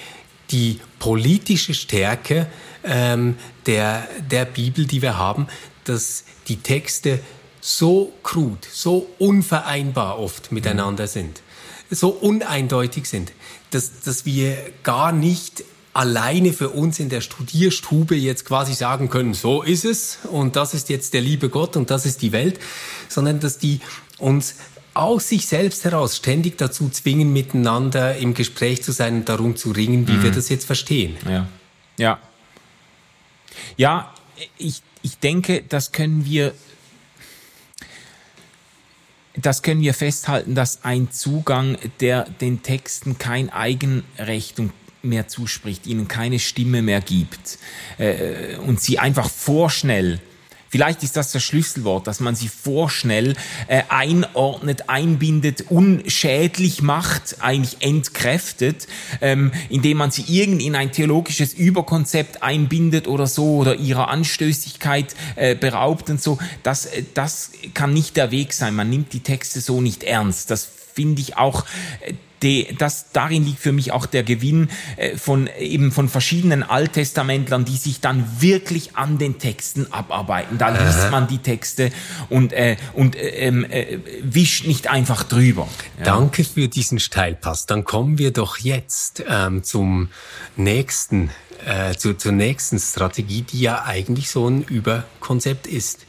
die politische Stärke ähm, der, der Bibel, die wir haben, dass die Texte so krud, so unvereinbar oft miteinander sind, so uneindeutig sind, dass, dass wir gar nicht alleine für uns in der Studierstube jetzt quasi sagen können, so ist es und das ist jetzt der liebe Gott und das ist die Welt, sondern dass die uns aus sich selbst heraus ständig dazu zwingen, miteinander im Gespräch zu sein und darum zu ringen, wie mhm. wir das jetzt verstehen. Ja. Ja. Ja, ich, ich denke, das können wir das können wir festhalten, dass ein Zugang, der den Texten kein Eigenrecht mehr zuspricht, ihnen keine Stimme mehr gibt äh, und sie einfach vorschnell Vielleicht ist das das Schlüsselwort, dass man sie vorschnell äh, einordnet, einbindet, unschädlich macht, eigentlich entkräftet, ähm, indem man sie irgend in ein theologisches Überkonzept einbindet oder so oder ihrer Anstößigkeit äh, beraubt und so. Das, äh, das kann nicht der Weg sein. Man nimmt die Texte so nicht ernst. Das finde ich auch äh, die, das, darin liegt für mich auch der Gewinn äh, von eben von verschiedenen Alttestamentlern, die sich dann wirklich an den Texten abarbeiten. Da liest Aha. man die Texte und, äh, und äh, ähm, äh, wischt nicht einfach drüber. Ja. Danke für diesen Steilpass. Dann kommen wir doch jetzt ähm, zum nächsten, äh, zu, zur nächsten Strategie, die ja eigentlich so ein Überkonzept ist.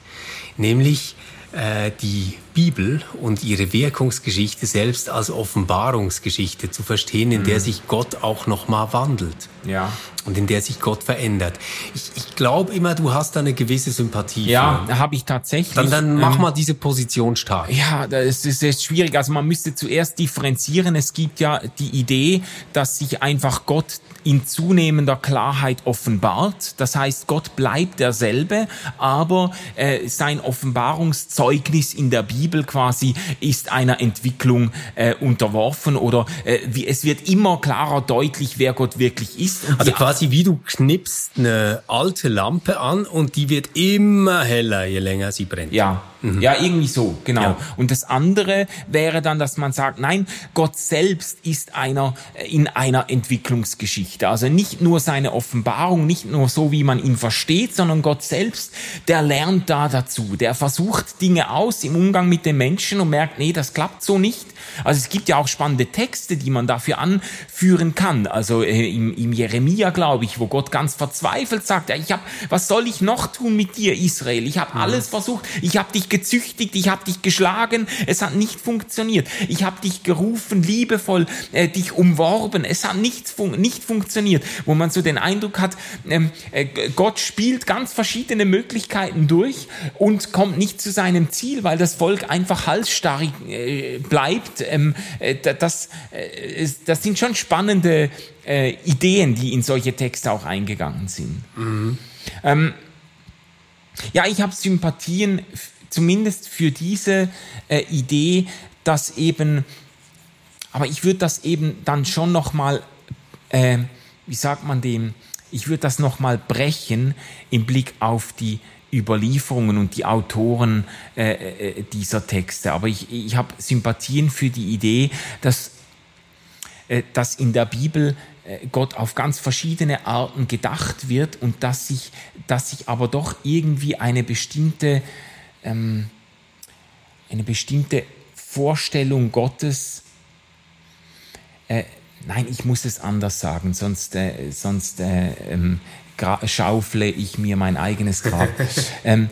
Nämlich äh, die Bibel und ihre Wirkungsgeschichte selbst als Offenbarungsgeschichte zu verstehen, in mhm. der sich Gott auch nochmal wandelt. Ja. Und in der sich Gott verändert. Ich, ich glaube immer, du hast da eine gewisse Sympathie. Ja, habe ich tatsächlich. Dann, dann mach ähm, mal diese Position stark. Ja, das ist, das ist schwierig. Also man müsste zuerst differenzieren. Es gibt ja die Idee, dass sich einfach Gott in zunehmender Klarheit offenbart. Das heißt, Gott bleibt derselbe, aber äh, sein Offenbarungszeugnis in der Bibel quasi ist einer Entwicklung äh, unterworfen oder äh, wie, es wird immer klarer deutlich, wer Gott wirklich ist. Also quasi wie du knippst eine alte Lampe an und die wird immer heller, je länger sie brennt. Ja, Mhm. Ja, irgendwie so, genau. Ja. Und das andere wäre dann, dass man sagt, nein, Gott selbst ist einer äh, in einer Entwicklungsgeschichte. Also nicht nur seine Offenbarung, nicht nur so, wie man ihn versteht, sondern Gott selbst, der lernt da dazu. Der versucht Dinge aus im Umgang mit den Menschen und merkt, nee, das klappt so nicht. Also es gibt ja auch spannende Texte, die man dafür anführen kann. Also äh, im, im Jeremia, glaube ich, wo Gott ganz verzweifelt sagt, ja, ich habe, was soll ich noch tun mit dir, Israel? Ich habe mhm. alles versucht. Ich habe dich gezüchtigt, ich habe dich geschlagen. Es hat nicht funktioniert. Ich habe dich gerufen, liebevoll, äh, dich umworben. Es hat nicht, fun nicht funktioniert. Wo man so den Eindruck hat, ähm, äh, Gott spielt ganz verschiedene Möglichkeiten durch und kommt nicht zu seinem Ziel, weil das Volk einfach halsstarrig äh, bleibt ähm, äh, das, äh, das sind schon spannende äh, Ideen, die in solche Texte auch eingegangen sind. Mhm. Ähm, ja, ich habe Sympathien zumindest für diese äh, Idee, dass eben, aber ich würde das eben dann schon noch mal, äh, wie sagt man dem, ich würde das noch mal brechen im Blick auf die Überlieferungen und die Autoren äh, äh, dieser Texte. Aber ich, ich habe Sympathien für die Idee, dass, äh, dass in der Bibel äh, Gott auf ganz verschiedene Arten gedacht wird und dass sich, dass sich aber doch irgendwie eine bestimmte, ähm, eine bestimmte Vorstellung Gottes äh, Nein, ich muss es anders sagen, sonst, äh, sonst äh, ähm, schaufle ich mir mein eigenes Grab. *laughs* ähm,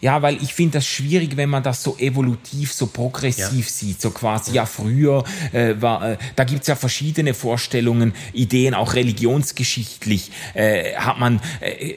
ja, weil ich finde das schwierig, wenn man das so evolutiv, so progressiv ja. sieht. So quasi, ja, früher äh, war, äh, da gibt's ja verschiedene Vorstellungen, Ideen, auch religionsgeschichtlich äh, hat man äh,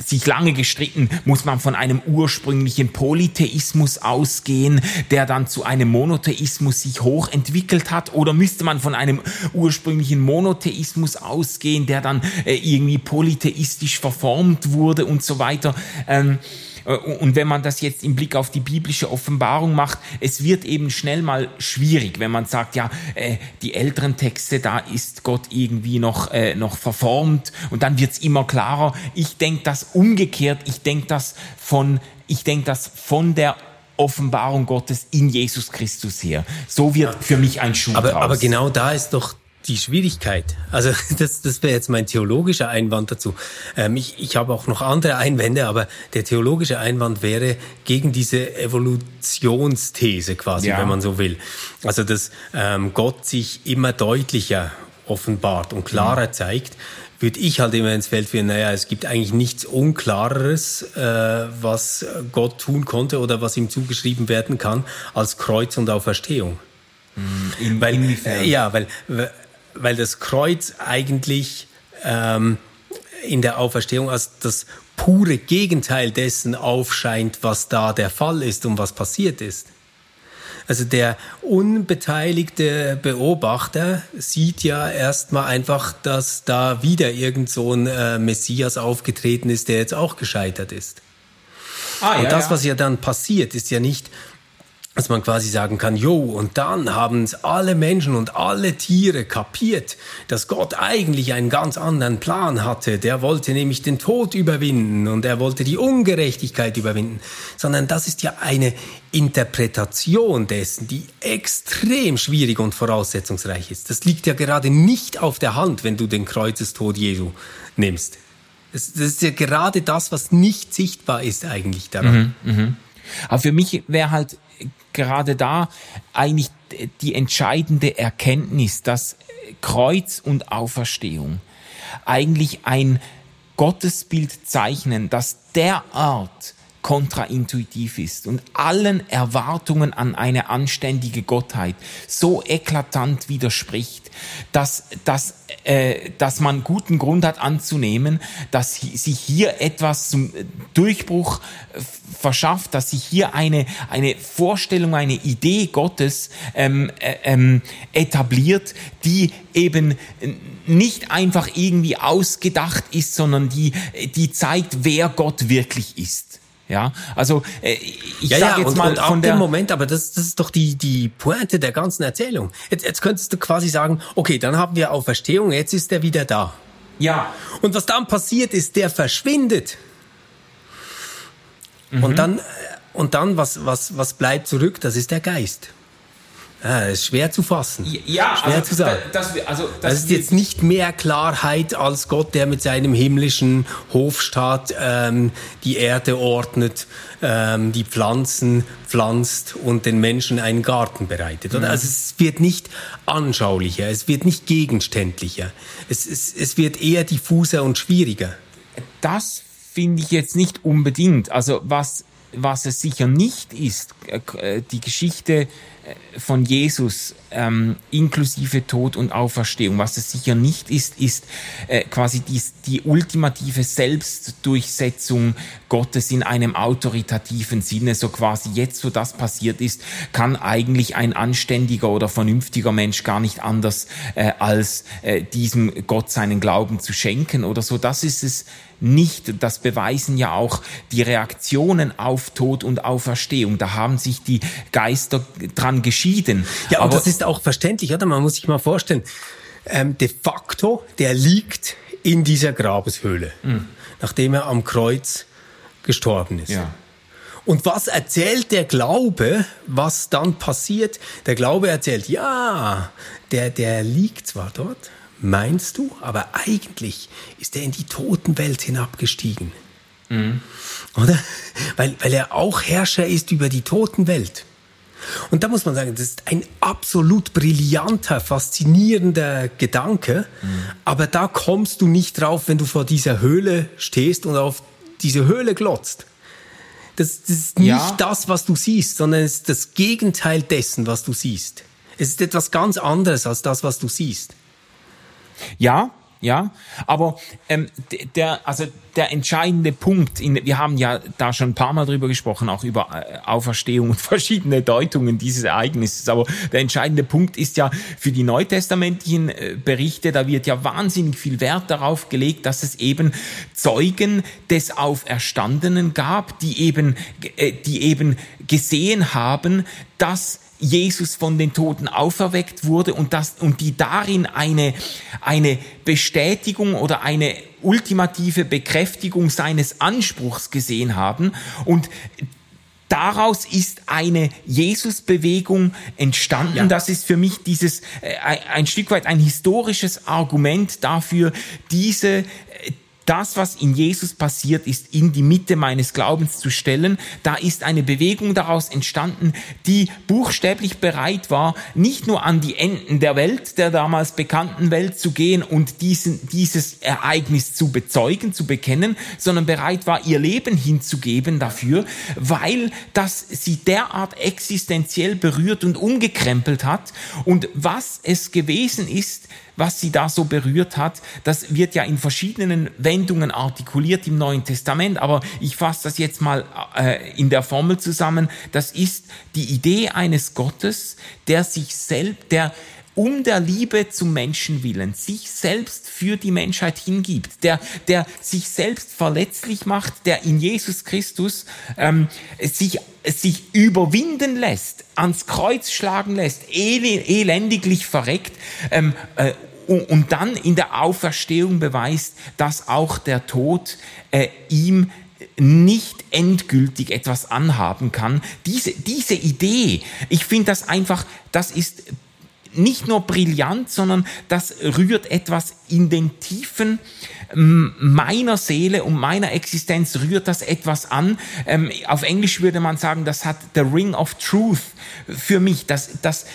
sich lange gestritten, muss man von einem ursprünglichen Polytheismus ausgehen, der dann zu einem Monotheismus sich hochentwickelt hat, oder müsste man von einem ursprünglichen Monotheismus ausgehen, der dann äh, irgendwie polytheistisch verformt wurde und so weiter. Ähm, äh, und wenn man das jetzt im Blick auf die biblische Offenbarung macht, es wird eben schnell mal schwierig, wenn man sagt, ja, äh, die älteren Texte, da ist Gott irgendwie noch, äh, noch verformt und dann wird's immer klarer. Ich denke das umgekehrt, ich denke das von, ich denke das von der Offenbarung Gottes in Jesus Christus her. So wird für mich ein Schuh aber, draus. Aber genau da ist doch die Schwierigkeit, also *laughs* das, das wäre jetzt mein theologischer Einwand dazu. Ähm, ich ich habe auch noch andere Einwände, aber der theologische Einwand wäre gegen diese Evolutionsthese quasi, ja. wenn man so will. Also dass ähm, Gott sich immer deutlicher offenbart und klarer mhm. zeigt, würde ich halt immer ins Feld führen, naja, es gibt eigentlich nichts Unklareres, äh, was Gott tun konnte oder was ihm zugeschrieben werden kann, als Kreuz und Auferstehung. Mhm. In, weil, inwiefern? Ja, weil weil das Kreuz eigentlich ähm, in der Auferstehung als das pure Gegenteil dessen aufscheint, was da der Fall ist und was passiert ist. Also der unbeteiligte Beobachter sieht ja erstmal einfach, dass da wieder irgend so ein äh, Messias aufgetreten ist, der jetzt auch gescheitert ist. Ah, und ja, das, was ja dann passiert, ist ja nicht, dass man quasi sagen kann, jo, und dann haben es alle Menschen und alle Tiere kapiert, dass Gott eigentlich einen ganz anderen Plan hatte. Der wollte nämlich den Tod überwinden und er wollte die Ungerechtigkeit überwinden. Sondern das ist ja eine Interpretation dessen, die extrem schwierig und voraussetzungsreich ist. Das liegt ja gerade nicht auf der Hand, wenn du den Kreuzestod Jesu nimmst. Das, ist ja gerade das, was nicht sichtbar ist eigentlich daran. Mhm, mh. Aber für mich wäre halt gerade da eigentlich die entscheidende Erkenntnis, dass Kreuz und Auferstehung eigentlich ein Gottesbild zeichnen, das derart kontraintuitiv ist und allen Erwartungen an eine anständige Gottheit so eklatant widerspricht, dass, dass, äh, dass man guten Grund hat anzunehmen, dass sich hier etwas zum Durchbruch verschafft, dass sich hier eine, eine Vorstellung, eine Idee Gottes ähm, äh, ähm, etabliert, die eben nicht einfach irgendwie ausgedacht ist, sondern die, die zeigt, wer Gott wirklich ist. Ja, also äh, ich ja, sage jetzt und, mal und von dem Moment, aber das, das ist doch die die Pointe der ganzen Erzählung. Jetzt, jetzt könntest du quasi sagen, okay, dann haben wir Auferstehung, jetzt ist er wieder da. Ja. Und was dann passiert ist, der verschwindet. Mhm. Und dann und dann was was was bleibt zurück? Das ist der Geist. Ja, das ist schwer zu fassen. Ja, schwer also, zu sagen. Das, also, das, das ist jetzt nicht mehr Klarheit als Gott, der mit seinem himmlischen Hofstaat ähm, die Erde ordnet, ähm, die Pflanzen pflanzt und den Menschen einen Garten bereitet. Mhm. Also es wird nicht anschaulicher, es wird nicht gegenständlicher, es, es, es wird eher diffuser und schwieriger. Das finde ich jetzt nicht unbedingt. Also was was es sicher nicht ist, äh, die Geschichte von Jesus ähm, inklusive Tod und Auferstehung. Was es sicher nicht ist, ist äh, quasi die, die ultimative Selbstdurchsetzung Gottes in einem autoritativen Sinne. So quasi jetzt, wo das passiert ist, kann eigentlich ein anständiger oder vernünftiger Mensch gar nicht anders äh, als äh, diesem Gott seinen Glauben zu schenken oder so. Das ist es nicht. Das beweisen ja auch die Reaktionen auf Tod und Auferstehung. Da haben sich die Geister dran geschieden. Ja, und Aber das ist auch verständlich, oder? Man muss sich mal vorstellen, ähm, de facto, der liegt in dieser Grabeshöhle, mhm. nachdem er am Kreuz gestorben ist. Ja. Und was erzählt der Glaube, was dann passiert? Der Glaube erzählt, ja, der, der liegt zwar dort, meinst du, aber eigentlich ist er in die Totenwelt hinabgestiegen. Mhm. Oder? Weil, weil er auch Herrscher ist über die Totenwelt. Und da muss man sagen, das ist ein absolut brillanter, faszinierender Gedanke. Mhm. Aber da kommst du nicht drauf, wenn du vor dieser Höhle stehst und auf diese Höhle glotzt. Das, das ist nicht ja. das, was du siehst, sondern es ist das Gegenteil dessen, was du siehst. Es ist etwas ganz anderes als das, was du siehst. Ja, ja, aber ähm, der, also der entscheidende Punkt, in, wir haben ja da schon ein paar Mal drüber gesprochen, auch über äh, Auferstehung und *laughs* verschiedene Deutungen dieses Ereignisses, aber der entscheidende Punkt ist ja für die neutestamentlichen äh, Berichte, da wird ja wahnsinnig viel Wert darauf gelegt, dass es eben Zeugen des Auferstandenen gab, die eben, äh, die eben gesehen haben, dass Jesus von den Toten auferweckt wurde und, das, und die darin eine, eine Bestätigung oder eine ultimative Bekräftigung seines Anspruchs gesehen haben. Und daraus ist eine Jesusbewegung entstanden. Ja. Das ist für mich dieses äh, ein Stück weit ein historisches Argument dafür, diese das, was in Jesus passiert ist, in die Mitte meines Glaubens zu stellen. Da ist eine Bewegung daraus entstanden, die buchstäblich bereit war, nicht nur an die Enden der Welt, der damals bekannten Welt zu gehen und diesen, dieses Ereignis zu bezeugen, zu bekennen, sondern bereit war, ihr Leben hinzugeben dafür, weil das sie derart existenziell berührt und umgekrempelt hat. Und was es gewesen ist, was sie da so berührt hat, das wird ja in verschiedenen Wendungen artikuliert im Neuen Testament, aber ich fasse das jetzt mal äh, in der Formel zusammen. Das ist die Idee eines Gottes, der sich selbst, der um der Liebe zum Menschen willen sich selbst für die Menschheit hingibt, der, der sich selbst verletzlich macht, der in Jesus Christus ähm, sich, sich überwinden lässt, ans Kreuz schlagen lässt, elendiglich verreckt ähm, äh, und dann in der Auferstehung beweist, dass auch der Tod äh, ihm nicht endgültig etwas anhaben kann. Diese, diese Idee, ich finde das einfach, das ist nicht nur brillant, sondern das rührt etwas in den Tiefen meiner Seele und meiner Existenz rührt das etwas an. Ähm, auf Englisch würde man sagen, das hat the ring of truth für mich. Das, das,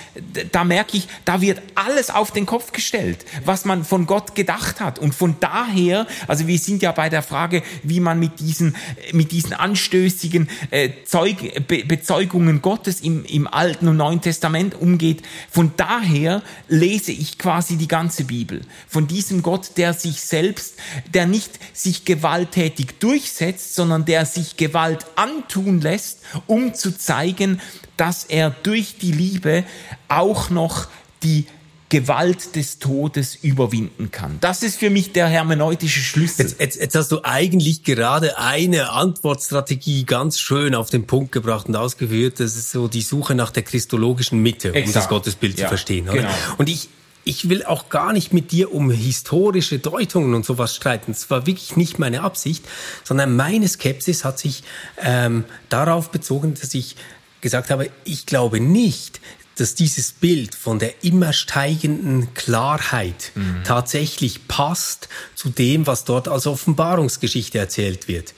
da merke ich, da wird alles auf den Kopf gestellt, was man von Gott gedacht hat. Und von daher, also wir sind ja bei der Frage, wie man mit diesen, mit diesen anstößigen äh, Zeug, Be Bezeugungen Gottes im, im Alten und Neuen Testament umgeht. Von daher lese ich quasi die ganze Bibel. Von diesem Gott, der sich selbst der nicht sich gewalttätig durchsetzt, sondern der sich Gewalt antun lässt, um zu zeigen, dass er durch die Liebe auch noch die Gewalt des Todes überwinden kann. Das ist für mich der hermeneutische Schlüssel. Jetzt, jetzt, jetzt, hast du eigentlich gerade eine Antwortstrategie ganz schön auf den Punkt gebracht und ausgeführt. Das ist so die Suche nach der christologischen Mitte, Exakt. um das Gottesbild ja, zu verstehen. Oder? Genau. Und ich, ich will auch gar nicht mit dir um historische Deutungen und sowas streiten. Das war wirklich nicht meine Absicht, sondern meine Skepsis hat sich ähm, darauf bezogen, dass ich gesagt habe, ich glaube nicht, dass dieses Bild von der immer steigenden Klarheit mhm. tatsächlich passt zu dem, was dort als Offenbarungsgeschichte erzählt wird.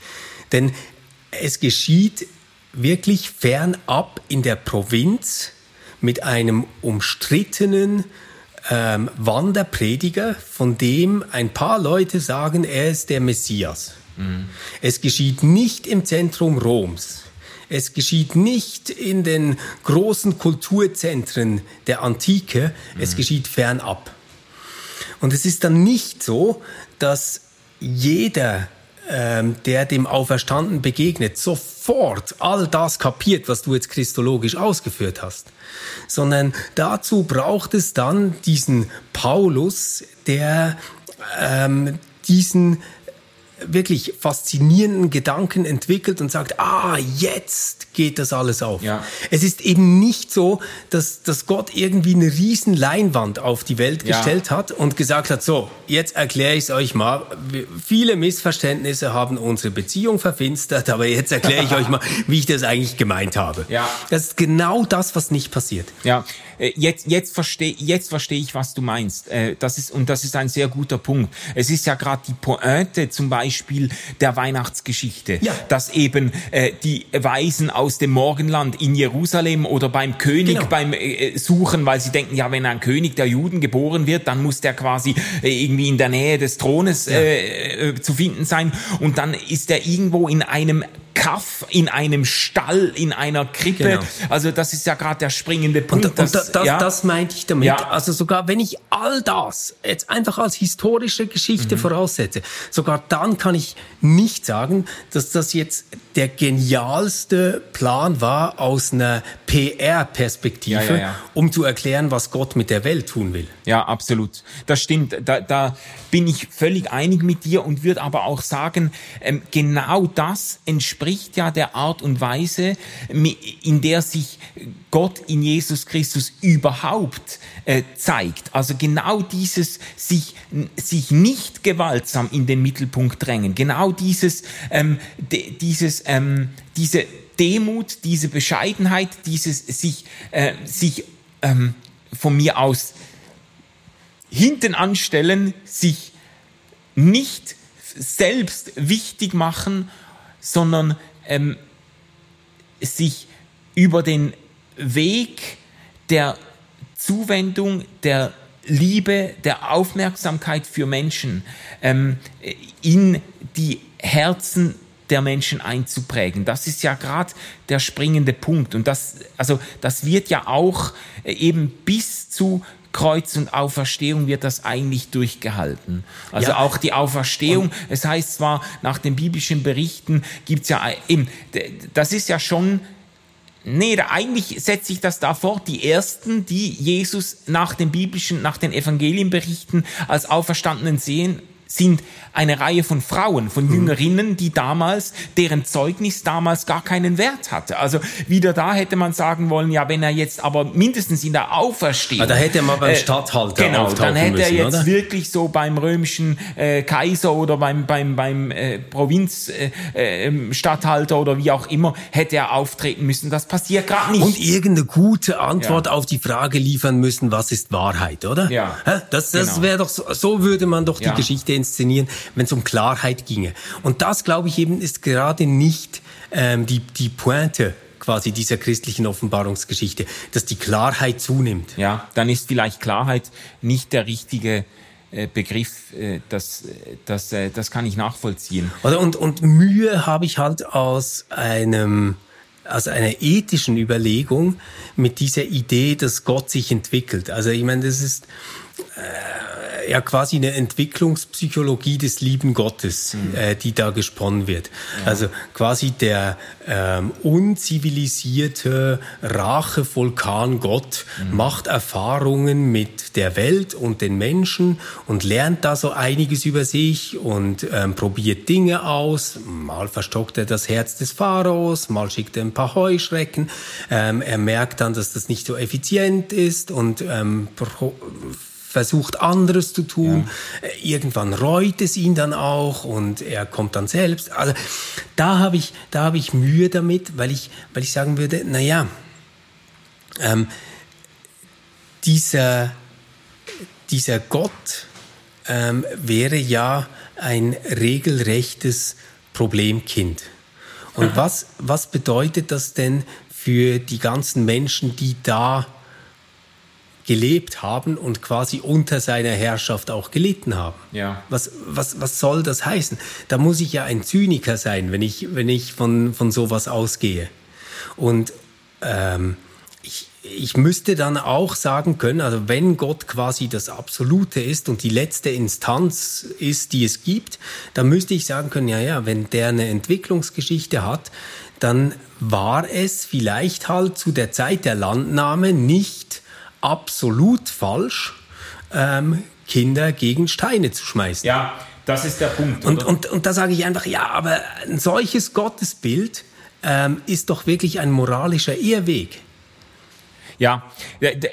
Denn es geschieht wirklich fernab in der Provinz mit einem umstrittenen, ähm, Wanderprediger, von dem ein paar Leute sagen, er ist der Messias. Mhm. Es geschieht nicht im Zentrum Roms. Es geschieht nicht in den großen Kulturzentren der Antike. Mhm. Es geschieht fernab. Und es ist dann nicht so, dass jeder ähm, der dem Auferstanden begegnet, sofort all das kapiert, was du jetzt christologisch ausgeführt hast, sondern dazu braucht es dann diesen Paulus, der ähm, diesen wirklich faszinierenden Gedanken entwickelt und sagt, ah, jetzt geht das alles auf. Ja. Es ist eben nicht so, dass, dass Gott irgendwie eine riesen Leinwand auf die Welt ja. gestellt hat und gesagt hat, so, jetzt erkläre ich es euch mal. Viele Missverständnisse haben unsere Beziehung verfinstert, aber jetzt erkläre ich euch mal, *laughs* wie ich das eigentlich gemeint habe. Ja. Das ist genau das, was nicht passiert. Ja, jetzt, jetzt verstehe jetzt versteh ich, was du meinst. Äh, das ist, und das ist ein sehr guter Punkt. Es ist ja gerade die Pointe zum Beispiel der Weihnachtsgeschichte, ja. dass eben äh, die Weisen aus dem Morgenland in Jerusalem oder beim König genau. beim äh, Suchen, weil sie denken, ja, wenn ein König der Juden geboren wird, dann muss der quasi äh, irgendwie in der Nähe des Thrones ja. äh, äh, zu finden sein. Und dann ist er irgendwo in einem Kaff in einem Stall, in einer Krippe. Genau. Also das ist ja gerade der springende Punkt. Und, und das, das, ja, das meinte ich damit. Ja. Also sogar wenn ich all das jetzt einfach als historische Geschichte mhm. voraussetze, sogar dann kann ich nicht sagen, dass das jetzt der genialste Plan war aus einer PR-Perspektive, ja. um zu erklären, was Gott mit der Welt tun will. Ja, absolut. Das stimmt. Da, da bin ich völlig einig mit dir und würde aber auch sagen, ähm, genau das entspricht ja der Art und Weise, in der sich Gott in Jesus Christus überhaupt äh, zeigt. Also genau dieses sich, sich nicht gewaltsam in den Mittelpunkt drängen, genau dieses, ähm, dieses ähm, diese Demut, diese Bescheidenheit, dieses sich, äh, sich ähm, von mir aus hinten anstellen, sich nicht selbst wichtig machen, sondern ähm, sich über den Weg der Zuwendung, der Liebe, der Aufmerksamkeit für Menschen ähm, in die Herzen der Menschen einzuprägen. Das ist ja gerade der springende Punkt. Und das, also, das wird ja auch äh, eben bis zu Kreuz und Auferstehung wird das eigentlich durchgehalten. Also ja. auch die Auferstehung, und es heißt zwar, nach den biblischen Berichten gibt's ja eben, das ist ja schon Nee, da, eigentlich setzt sich das da fort. Die ersten, die Jesus nach den biblischen, nach den Evangelienberichten als Auferstandenen sehen, sind eine Reihe von Frauen, von mhm. Jüngerinnen, die damals, deren Zeugnis damals gar keinen Wert hatte. Also wieder da hätte man sagen wollen, ja, wenn er jetzt aber mindestens in der Auferstehung. Ah, da hätte er mal beim äh, Statthalter Genau, dann hätte müssen, er jetzt oder? wirklich so beim römischen äh, Kaiser oder beim, beim, beim äh, Provinzstatthalter äh, äh, oder wie auch immer, hätte er auftreten müssen. Das passiert gerade nicht. Und irgendeine gute Antwort ja. auf die Frage liefern müssen, was ist Wahrheit, oder? Ja. Das, das genau. wäre doch, so, so würde man doch die ja. Geschichte inszenieren, wenn es um Klarheit ginge. Und das, glaube ich, eben ist gerade nicht ähm, die, die Pointe quasi dieser christlichen Offenbarungsgeschichte, dass die Klarheit zunimmt. Ja, dann ist vielleicht Klarheit nicht der richtige äh, Begriff, äh, das, das, äh, das kann ich nachvollziehen. Oder und, und Mühe habe ich halt aus einem aus einer ethischen Überlegung mit dieser Idee, dass Gott sich entwickelt. Also ich meine, das ist ja quasi eine Entwicklungspsychologie des lieben Gottes, mhm. äh, die da gesponnen wird. Ja. Also quasi der ähm, unzivilisierte Rachevulkan Gott mhm. macht Erfahrungen mit der Welt und den Menschen und lernt da so einiges über sich und ähm, probiert Dinge aus. Mal verstockt er das Herz des Pharaos, mal schickt er ein paar Heuschrecken. Ähm, er merkt dann, dass das nicht so effizient ist und ähm, versucht anderes zu tun. Ja. Äh, irgendwann reut es ihn dann auch und er kommt dann selbst. Also da habe ich, da habe ich Mühe damit, weil ich, weil ich sagen würde, na ja, ähm, dieser, dieser Gott ähm, wäre ja ein regelrechtes Problemkind. Und was, was bedeutet das denn für die ganzen Menschen, die da gelebt haben und quasi unter seiner Herrschaft auch gelitten haben. Ja. Was, was, was soll das heißen? Da muss ich ja ein Zyniker sein, wenn ich, wenn ich von, von sowas ausgehe. Und ähm, ich, ich müsste dann auch sagen können, also wenn Gott quasi das Absolute ist und die letzte Instanz ist, die es gibt, dann müsste ich sagen können, ja, ja, wenn der eine Entwicklungsgeschichte hat, dann war es vielleicht halt zu der Zeit der Landnahme nicht absolut falsch, ähm, Kinder gegen Steine zu schmeißen. Ja, das ist der Punkt. Und, und, und da sage ich einfach, ja, aber ein solches Gottesbild ähm, ist doch wirklich ein moralischer Irrweg. Ja,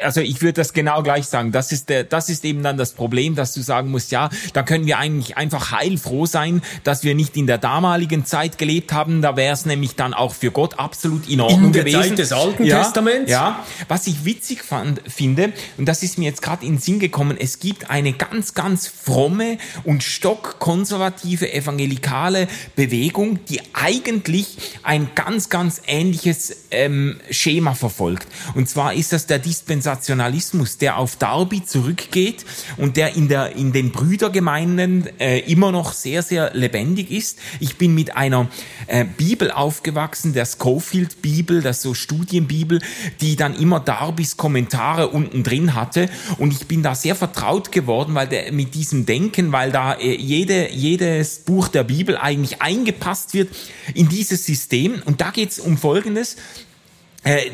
also ich würde das genau gleich sagen. Das ist, der, das ist eben dann das Problem, dass du sagen musst, ja, da können wir eigentlich einfach heilfroh sein, dass wir nicht in der damaligen Zeit gelebt haben. Da wäre es nämlich dann auch für Gott absolut in Ordnung in der gewesen. Zeit des Alten ja, Testaments. Ja, was ich witzig fand, finde, und das ist mir jetzt gerade in den Sinn gekommen, es gibt eine ganz, ganz fromme und stockkonservative evangelikale Bewegung, die eigentlich ein ganz, ganz ähnliches ähm, Schema verfolgt. Und zwar ist das der Dispensationalismus, der auf Darby zurückgeht und der in, der, in den Brüdergemeinden äh, immer noch sehr, sehr lebendig ist. Ich bin mit einer äh, Bibel aufgewachsen, der Schofield Bibel, das so Studienbibel, die dann immer Darbys Kommentare unten drin hatte. Und ich bin da sehr vertraut geworden, weil der, mit diesem Denken, weil da äh, jede, jedes Buch der Bibel eigentlich eingepasst wird in dieses System. Und da geht es um Folgendes,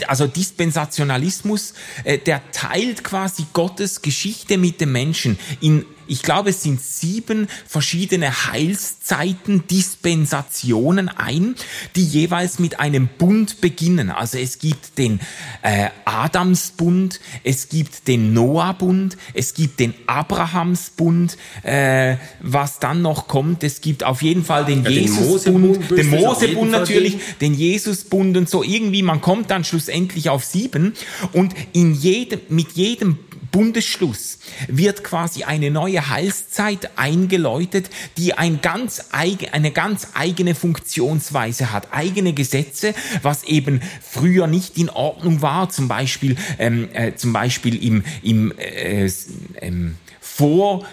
also Dispensationalismus, äh, der teilt quasi Gottes Geschichte mit dem Menschen in ich glaube, es sind sieben verschiedene Heilszeiten, Dispensationen ein, die jeweils mit einem Bund beginnen. Also es gibt den äh, Adamsbund, es gibt den Noahbund, es gibt den Abrahamsbund, äh, was dann noch kommt, es gibt auf jeden Fall den ja, Jesusbund, den Mosebund natürlich, den Jesusbund und so. Irgendwie, man kommt dann schlussendlich auf sieben. Und in jedem, mit jedem Bundesschluss wird quasi eine neue Heilszeit eingeläutet, die ein ganz eige, eine ganz eigene Funktionsweise hat, eigene Gesetze, was eben früher nicht in Ordnung war, zum Beispiel, ähm, äh, zum Beispiel im, im äh, ähm, vor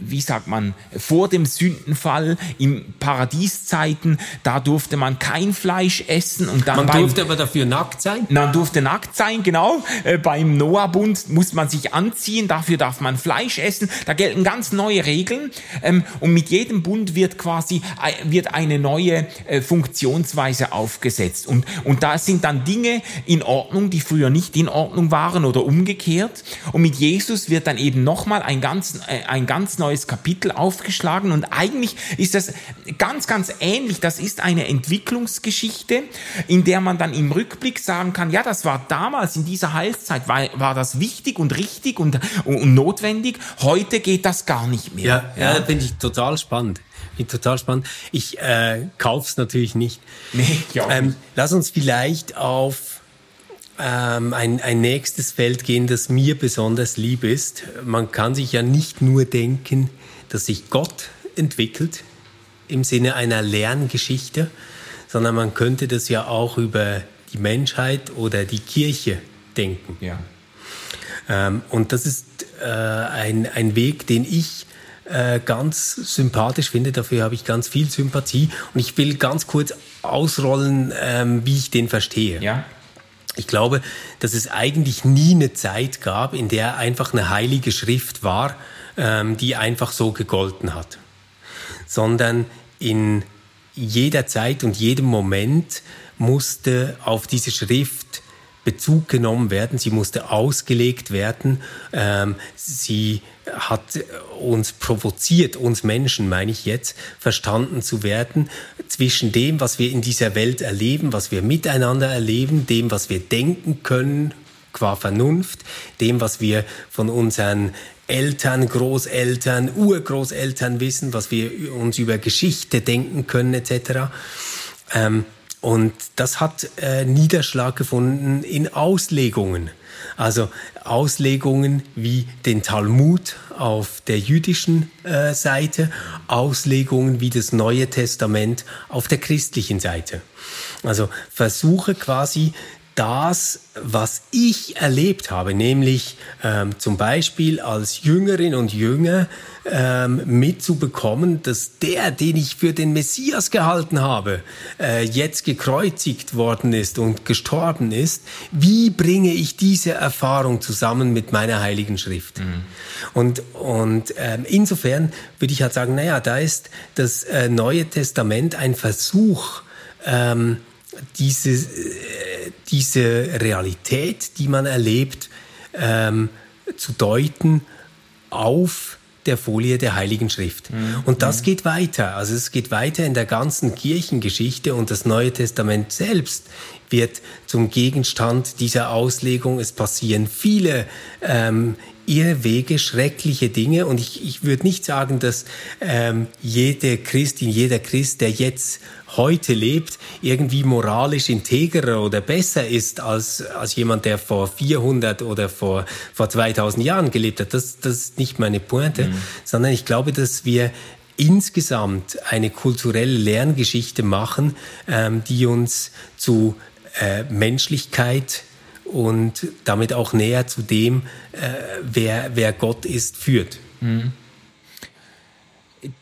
wie sagt man, vor dem Sündenfall im Paradieszeiten, da durfte man kein Fleisch essen und dann man beim, durfte aber dafür nackt sein. Man durfte nackt sein, genau. Äh, beim Noah-Bund muss man sich anziehen, dafür darf man Fleisch essen. Da gelten ganz neue Regeln ähm, und mit jedem Bund wird quasi äh, wird eine neue äh, Funktionsweise aufgesetzt und und da sind dann Dinge in Ordnung, die früher nicht in Ordnung waren oder umgekehrt. Und mit Jesus wird dann eben nochmal ein ganz äh, ein ganz neues neues Kapitel aufgeschlagen und eigentlich ist das ganz, ganz ähnlich. Das ist eine Entwicklungsgeschichte, in der man dann im Rückblick sagen kann, ja, das war damals in dieser Heilszeit, war, war das wichtig und richtig und, und notwendig. Heute geht das gar nicht mehr. Ja, ja. finde ich total spannend. Total spannend. Ich äh, kauf's natürlich nicht. Nee, ich auch ähm, nicht. Lass uns vielleicht auf ähm, ein, ein nächstes Feld gehen, das mir besonders lieb ist. Man kann sich ja nicht nur denken, dass sich Gott entwickelt im Sinne einer Lerngeschichte, sondern man könnte das ja auch über die Menschheit oder die Kirche denken. Ja. Ähm, und das ist äh, ein, ein Weg, den ich äh, ganz sympathisch finde. Dafür habe ich ganz viel Sympathie. Und ich will ganz kurz ausrollen, ähm, wie ich den verstehe. Ja. Ich glaube, dass es eigentlich nie eine Zeit gab, in der einfach eine heilige Schrift war, ähm, die einfach so gegolten hat, sondern in jeder Zeit und jedem Moment musste auf diese Schrift Bezug genommen werden, sie musste ausgelegt werden, ähm, sie hat uns provoziert, uns Menschen meine ich jetzt, verstanden zu werden zwischen dem, was wir in dieser Welt erleben, was wir miteinander erleben, dem, was wir denken können qua Vernunft, dem, was wir von unseren Eltern, Großeltern, Urgroßeltern wissen, was wir uns über Geschichte denken können etc. Ähm, und das hat äh, Niederschlag gefunden in Auslegungen. Also Auslegungen wie den Talmud auf der jüdischen äh, Seite, Auslegungen wie das Neue Testament auf der christlichen Seite. Also versuche quasi das, was ich erlebt habe, nämlich ähm, zum Beispiel als Jüngerin und Jünger ähm, mitzubekommen, dass der, den ich für den Messias gehalten habe, äh, jetzt gekreuzigt worden ist und gestorben ist. Wie bringe ich diese Erfahrung zusammen mit meiner heiligen Schrift? Mhm. Und, und ähm, insofern würde ich halt sagen, naja, da ist das äh, Neue Testament ein Versuch, ähm, diese, äh, diese Realität, die man erlebt, ähm, zu deuten auf der Folie der Heiligen Schrift. Mhm. Und das mhm. geht weiter. Also es geht weiter in der ganzen Kirchengeschichte und das Neue Testament selbst wird zum Gegenstand dieser Auslegung. Es passieren viele ähm, Irrwege, schreckliche Dinge. Und ich, ich würde nicht sagen, dass ähm, jede Christin, jeder Christ, der jetzt heute lebt, irgendwie moralisch integrer oder besser ist als, als jemand, der vor 400 oder vor, vor 2000 Jahren gelebt hat. Das, das ist nicht meine Pointe, mhm. sondern ich glaube, dass wir insgesamt eine kulturelle Lerngeschichte machen, ähm, die uns zu äh, Menschlichkeit und damit auch näher zu dem, äh, wer, wer Gott ist, führt. Mhm.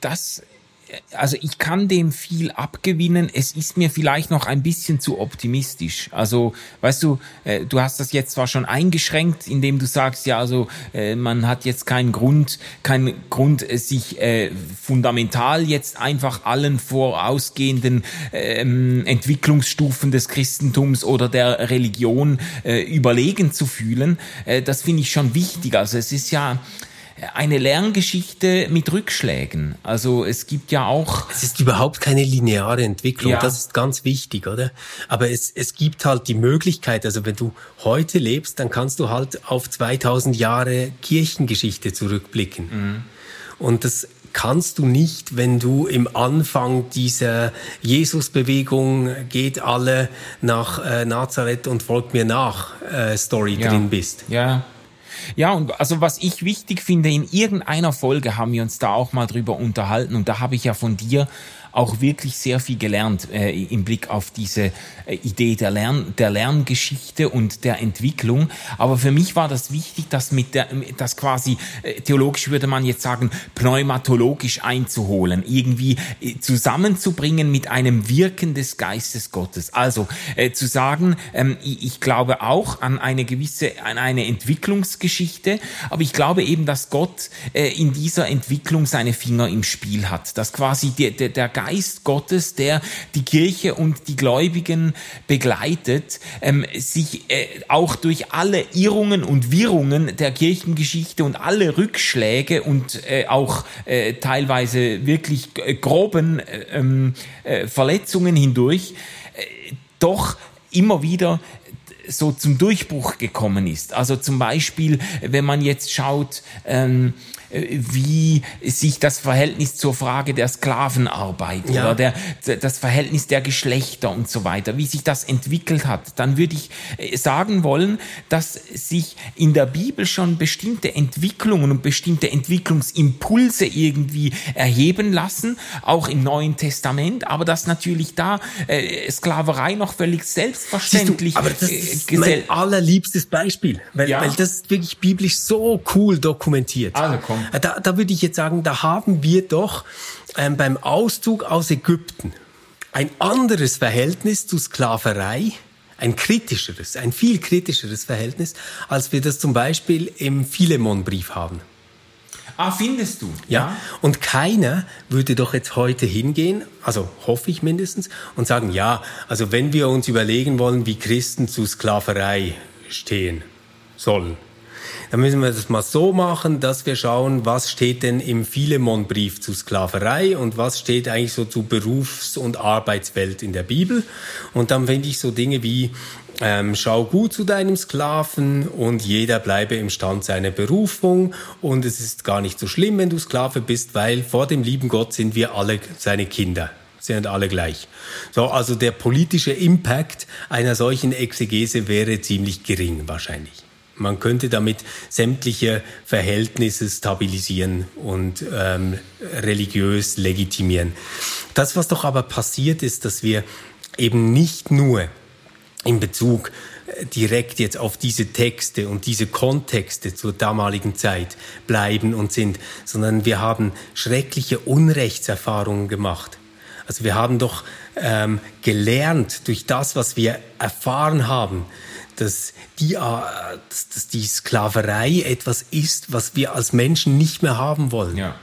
Das also ich kann dem viel abgewinnen. Es ist mir vielleicht noch ein bisschen zu optimistisch. Also, weißt du, äh, du hast das jetzt zwar schon eingeschränkt, indem du sagst, ja, also äh, man hat jetzt keinen Grund, keinen Grund, äh, sich äh, fundamental jetzt einfach allen vorausgehenden ähm, Entwicklungsstufen des Christentums oder der Religion äh, überlegen zu fühlen. Äh, das finde ich schon wichtig. Also es ist ja eine Lerngeschichte mit Rückschlägen. Also es gibt ja auch. Es ist überhaupt keine lineare Entwicklung. Ja. Das ist ganz wichtig, oder? Aber es, es gibt halt die Möglichkeit, also wenn du heute lebst, dann kannst du halt auf 2000 Jahre Kirchengeschichte zurückblicken. Mhm. Und das kannst du nicht, wenn du im Anfang dieser Jesusbewegung geht alle nach äh, Nazareth und folgt mir nach äh, Story ja. drin bist. Ja, ja, und also was ich wichtig finde, in irgendeiner Folge haben wir uns da auch mal drüber unterhalten und da habe ich ja von dir auch wirklich sehr viel gelernt äh, im Blick auf diese äh, Idee der, Lern, der Lerngeschichte und der Entwicklung. Aber für mich war das wichtig, das mit der, das quasi äh, theologisch würde man jetzt sagen, pneumatologisch einzuholen, irgendwie äh, zusammenzubringen mit einem Wirken des Geistes Gottes. Also äh, zu sagen, ähm, ich, ich glaube auch an eine gewisse, an eine Entwicklungsgeschichte, aber ich glaube eben, dass Gott äh, in dieser Entwicklung seine Finger im Spiel hat, dass quasi der, der, der Geist Gottes, der die Kirche und die Gläubigen begleitet, ähm, sich äh, auch durch alle Irrungen und Wirrungen der Kirchengeschichte und alle Rückschläge und äh, auch äh, teilweise wirklich äh, groben äh, ähm, äh, Verletzungen hindurch doch immer wieder so zum Durchbruch gekommen ist. Also zum Beispiel, wenn man jetzt schaut, ähm, äh, wie sich das Verhältnis zur Frage der Sklavenarbeit ja. oder der, das Verhältnis der Geschlechter und so weiter, wie sich das entwickelt hat, dann würde ich äh, sagen wollen, dass sich in der Bibel schon bestimmte Entwicklungen und bestimmte Entwicklungsimpulse irgendwie erheben lassen, auch im Neuen Testament, aber dass natürlich da äh, Sklaverei noch völlig selbstverständlich. Du, aber das ist äh, mein allerliebstes Beispiel, weil, ja. weil das ist wirklich biblisch so cool dokumentiert. Also komm. Äh, da, da würde ich jetzt sagen, da haben wir doch ähm, beim Auszug aus Ägypten ein anderes Verhältnis zu Sklaverei, ein kritischeres, ein viel kritischeres Verhältnis, als wir das zum Beispiel im Philemon-Brief haben. Ah, findest du? Ja. Und keiner würde doch jetzt heute hingehen, also hoffe ich mindestens, und sagen, ja, also wenn wir uns überlegen wollen, wie Christen zu Sklaverei stehen sollen, dann müssen wir das mal so machen, dass wir schauen, was steht denn im Philemon-Brief zu Sklaverei und was steht eigentlich so zu Berufs- und Arbeitswelt in der Bibel. Und dann finde ich so Dinge wie, ähm, schau gut zu deinem Sklaven und jeder bleibe im Stand seiner Berufung und es ist gar nicht so schlimm, wenn du Sklave bist, weil vor dem lieben Gott sind wir alle seine Kinder sind alle gleich. So, also der politische Impact einer solchen Exegese wäre ziemlich gering wahrscheinlich. Man könnte damit sämtliche Verhältnisse stabilisieren und ähm, religiös legitimieren. Das, was doch aber passiert ist, dass wir eben nicht nur in Bezug äh, direkt jetzt auf diese Texte und diese Kontexte zur damaligen Zeit bleiben und sind, sondern wir haben schreckliche Unrechtserfahrungen gemacht. Also wir haben doch ähm, gelernt durch das, was wir erfahren haben, dass die, äh, dass, dass die Sklaverei etwas ist, was wir als Menschen nicht mehr haben wollen. Ja.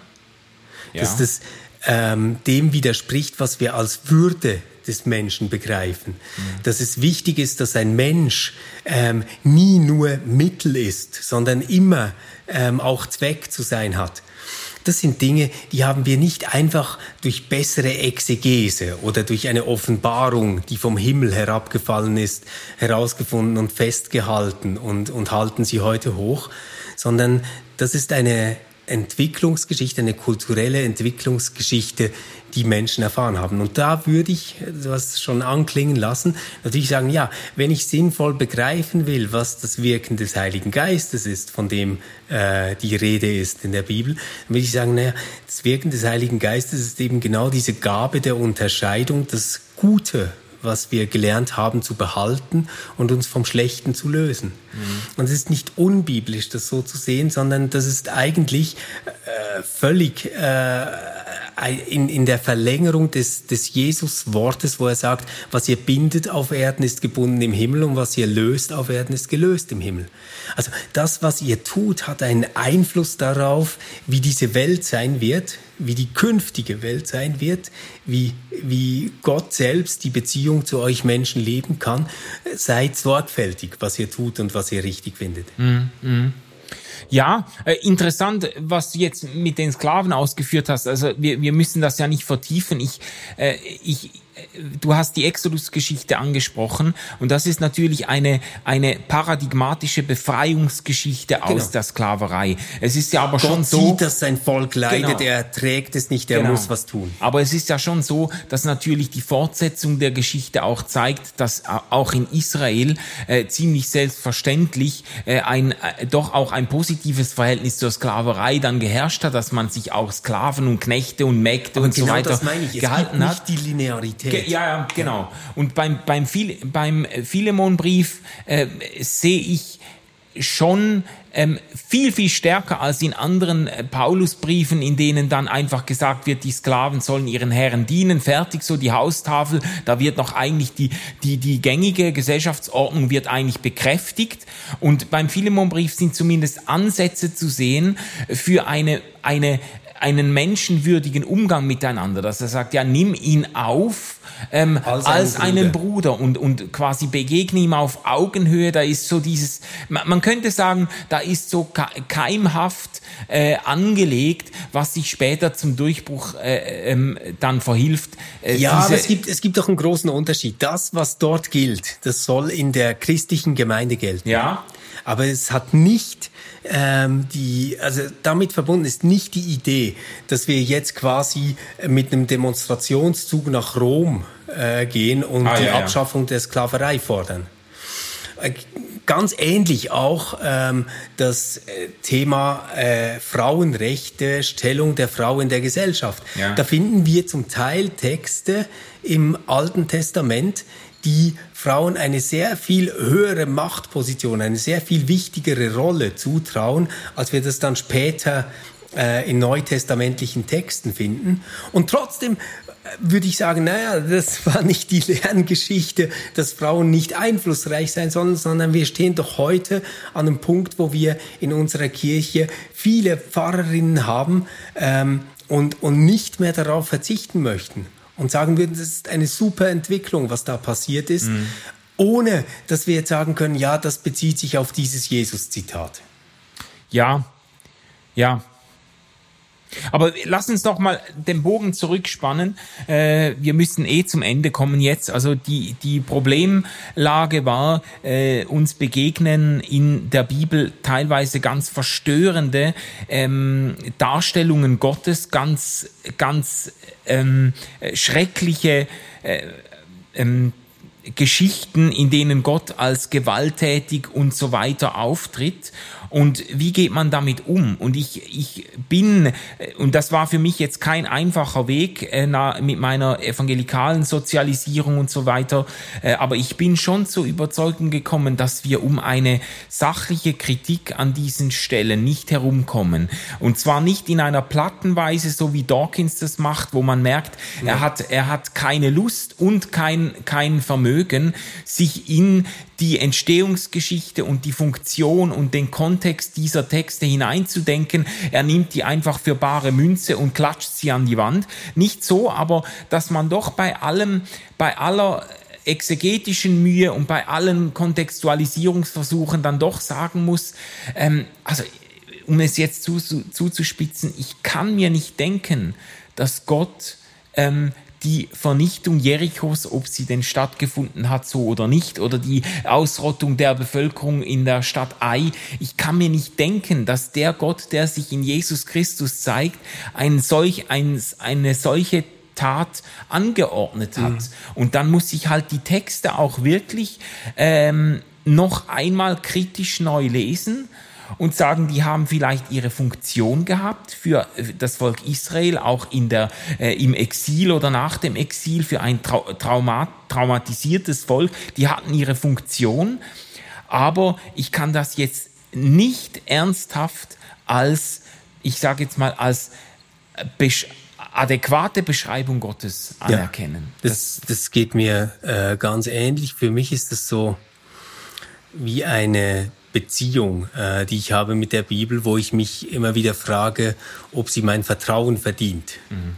ja. Dass das ähm, dem widerspricht, was wir als Würde des Menschen begreifen. Mhm. Dass es wichtig ist, dass ein Mensch ähm, nie nur Mittel ist, sondern immer ähm, auch Zweck zu sein hat. Das sind Dinge, die haben wir nicht einfach durch bessere Exegese oder durch eine Offenbarung, die vom Himmel herabgefallen ist, herausgefunden und festgehalten und, und halten sie heute hoch, sondern das ist eine Entwicklungsgeschichte, eine kulturelle Entwicklungsgeschichte, die Menschen erfahren haben. Und da würde ich, du schon anklingen lassen, natürlich sagen, ja, wenn ich sinnvoll begreifen will, was das Wirken des Heiligen Geistes ist, von dem äh, die Rede ist in der Bibel, dann würde ich sagen, naja, das Wirken des Heiligen Geistes ist eben genau diese Gabe der Unterscheidung, das Gute was wir gelernt haben zu behalten und uns vom Schlechten zu lösen. Mhm. Und es ist nicht unbiblisch, das so zu sehen, sondern das ist eigentlich äh, völlig äh, in, in der Verlängerung des, des Jesus-Wortes, wo er sagt, was ihr bindet auf Erden ist gebunden im Himmel und was ihr löst auf Erden ist gelöst im Himmel. Also das, was ihr tut, hat einen Einfluss darauf, wie diese Welt sein wird, wie die künftige Welt sein wird, wie, wie Gott selbst die Beziehung zu euch Menschen leben kann. Seid sorgfältig, was ihr tut und was ihr richtig findet. Mm, mm. Ja, äh, interessant, was du jetzt mit den Sklaven ausgeführt hast. Also wir, wir müssen das ja nicht vertiefen. Ich, äh, ich, du hast die Exodus-Geschichte angesprochen und das ist natürlich eine, eine paradigmatische Befreiungsgeschichte genau. aus der Sklaverei. Es ist ja aber Gott schon so... sieht, dass sein Volk leidet, genau. er trägt es nicht, er genau. muss was tun. Aber es ist ja schon so, dass natürlich die Fortsetzung der Geschichte auch zeigt, dass auch in Israel äh, ziemlich selbstverständlich äh, ein äh, doch auch ein positives Verhältnis zur Sklaverei dann geherrscht hat, dass man sich auch Sklaven und Knechte und Mägde aber und genau so weiter gehalten hat. die Linearität. Ge ja, ja, genau. Und beim beim beim Philemon-Brief äh, sehe ich schon ähm, viel, viel stärker als in anderen äh, Paulusbriefen, in denen dann einfach gesagt wird, die Sklaven sollen ihren Herren dienen, fertig so die Haustafel, da wird noch eigentlich die, die, die gängige Gesellschaftsordnung wird eigentlich bekräftigt. Und beim Philemonbrief sind zumindest Ansätze zu sehen für eine, eine einen menschenwürdigen Umgang miteinander, dass er sagt, ja, nimm ihn auf ähm, als, als einen Bruder und, und quasi begegne ihm auf Augenhöhe. Da ist so dieses, man, man könnte sagen, da ist so keimhaft äh, angelegt, was sich später zum Durchbruch äh, ähm, dann verhilft. Äh, ja, aber es gibt, es gibt doch einen großen Unterschied. Das, was dort gilt, das soll in der christlichen Gemeinde gelten. Ja. Aber es hat nicht ähm, die, also damit verbunden ist nicht die Idee, dass wir jetzt quasi mit einem Demonstrationszug nach Rom äh, gehen und ah, die ja, Abschaffung ja. der Sklaverei fordern. Äh, ganz ähnlich auch ähm, das äh, Thema äh, Frauenrechte, Stellung der Frau in der Gesellschaft. Ja. Da finden wir zum Teil Texte im Alten Testament, die Frauen eine sehr viel höhere Machtposition, eine sehr viel wichtigere Rolle zutrauen, als wir das dann später äh, in neutestamentlichen Texten finden. Und trotzdem äh, würde ich sagen, naja, das *laughs* war nicht die Lerngeschichte, dass Frauen nicht einflussreich sein sollen, sondern wir stehen doch heute an einem Punkt, wo wir in unserer Kirche viele Pfarrerinnen haben ähm, und, und nicht mehr darauf verzichten möchten und sagen würden, das ist eine super Entwicklung, was da passiert ist, mhm. ohne dass wir jetzt sagen können, ja, das bezieht sich auf dieses Jesus-Zitat. Ja, ja, aber lass uns doch mal den Bogen zurückspannen. Äh, wir müssen eh zum Ende kommen jetzt. Also die, die Problemlage war, äh, uns begegnen in der Bibel teilweise ganz verstörende ähm, Darstellungen Gottes, ganz, ganz ähm, schreckliche äh, ähm, Geschichten, in denen Gott als gewalttätig und so weiter auftritt. Und wie geht man damit um? Und ich, ich bin, und das war für mich jetzt kein einfacher Weg äh, mit meiner evangelikalen Sozialisierung und so weiter, äh, aber ich bin schon zur Überzeugung gekommen, dass wir um eine sachliche Kritik an diesen Stellen nicht herumkommen. Und zwar nicht in einer platten Weise, so wie Dawkins das macht, wo man merkt, ja. er hat, er hat keine Lust und kein, kein Vermögen, sich in die Entstehungsgeschichte und die Funktion und den Kontext dieser Texte hineinzudenken. Er nimmt die einfach für bare Münze und klatscht sie an die Wand. Nicht so, aber dass man doch bei allem, bei aller exegetischen Mühe und bei allen Kontextualisierungsversuchen dann doch sagen muss, ähm, also um es jetzt zuzuspitzen, ich kann mir nicht denken, dass Gott ähm, die Vernichtung Jerichos, ob sie denn stattgefunden hat, so oder nicht, oder die Ausrottung der Bevölkerung in der Stadt Ai. Ich kann mir nicht denken, dass der Gott, der sich in Jesus Christus zeigt, ein solch, ein, eine solche Tat angeordnet hat. Mhm. Und dann muss ich halt die Texte auch wirklich ähm, noch einmal kritisch neu lesen und sagen, die haben vielleicht ihre Funktion gehabt für äh, das Volk Israel, auch in der, äh, im Exil oder nach dem Exil, für ein trau traumat traumatisiertes Volk. Die hatten ihre Funktion, aber ich kann das jetzt nicht ernsthaft als, ich sage jetzt mal, als besch adäquate Beschreibung Gottes anerkennen. Ja, das, das geht mir äh, ganz ähnlich. Für mich ist das so wie eine Beziehung, äh, die ich habe mit der Bibel, wo ich mich immer wieder frage, ob sie mein Vertrauen verdient. Mhm.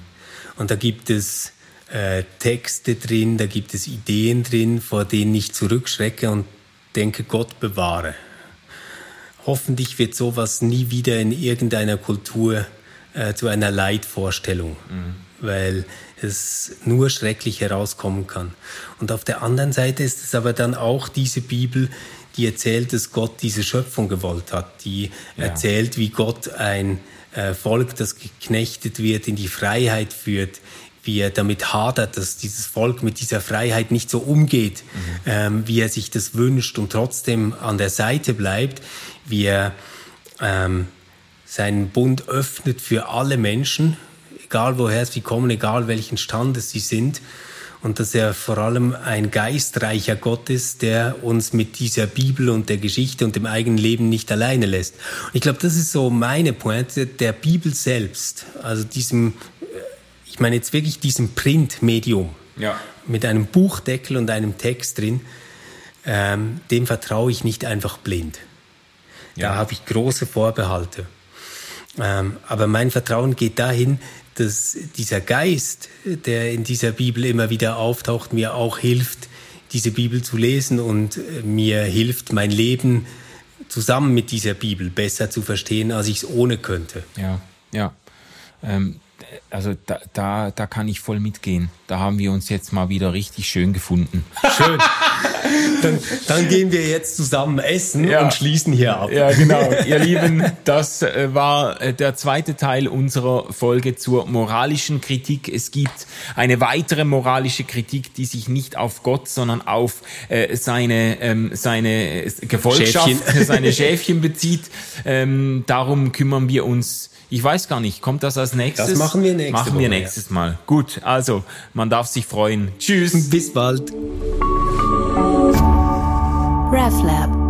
Und da gibt es äh, Texte drin, da gibt es Ideen drin, vor denen ich zurückschrecke und denke, Gott bewahre. Hoffentlich wird sowas nie wieder in irgendeiner Kultur äh, zu einer Leitvorstellung. Mhm. weil es nur schrecklich herauskommen kann. Und auf der anderen Seite ist es aber dann auch diese Bibel, die erzählt, dass Gott diese Schöpfung gewollt hat, die ja. erzählt, wie Gott ein äh, Volk, das geknechtet wird, in die Freiheit führt, wie er damit hadert, dass dieses Volk mit dieser Freiheit nicht so umgeht, mhm. ähm, wie er sich das wünscht und trotzdem an der Seite bleibt, wie er ähm, seinen Bund öffnet für alle Menschen, egal woher sie kommen, egal welchen Standes sie sind. Und dass er vor allem ein geistreicher Gott ist, der uns mit dieser Bibel und der Geschichte und dem eigenen Leben nicht alleine lässt. Und ich glaube, das ist so meine Pointe der Bibel selbst. Also diesem, äh, ich meine jetzt wirklich diesem Printmedium. Ja. Mit einem Buchdeckel und einem Text drin. Ähm, dem vertraue ich nicht einfach blind. Ja. Da habe ich große Vorbehalte. Ähm, aber mein Vertrauen geht dahin, dass dieser Geist, der in dieser Bibel immer wieder auftaucht, mir auch hilft, diese Bibel zu lesen und äh, mir hilft, mein Leben zusammen mit dieser Bibel besser zu verstehen, als ich es ohne könnte. Ja, ja. Ähm, also da, da, da kann ich voll mitgehen. Da haben wir uns jetzt mal wieder richtig schön gefunden. Schön. *laughs* dann, dann gehen wir jetzt zusammen essen ja. und schließen hier ab. Ja, genau. *laughs* Ihr Lieben, das äh, war äh, der zweite Teil unserer Folge zur moralischen Kritik. Es gibt eine weitere moralische Kritik, die sich nicht auf Gott, sondern auf äh, seine, ähm, seine Gefolgschaft, Schäfchen. seine *laughs* Schäfchen bezieht. Ähm, darum kümmern wir uns ich weiß gar nicht, kommt das als nächstes? Das machen wir nächstes Mal. Machen wir nächstes Mal. Gut, also, man darf sich freuen. Tschüss. Bis bald. RefLab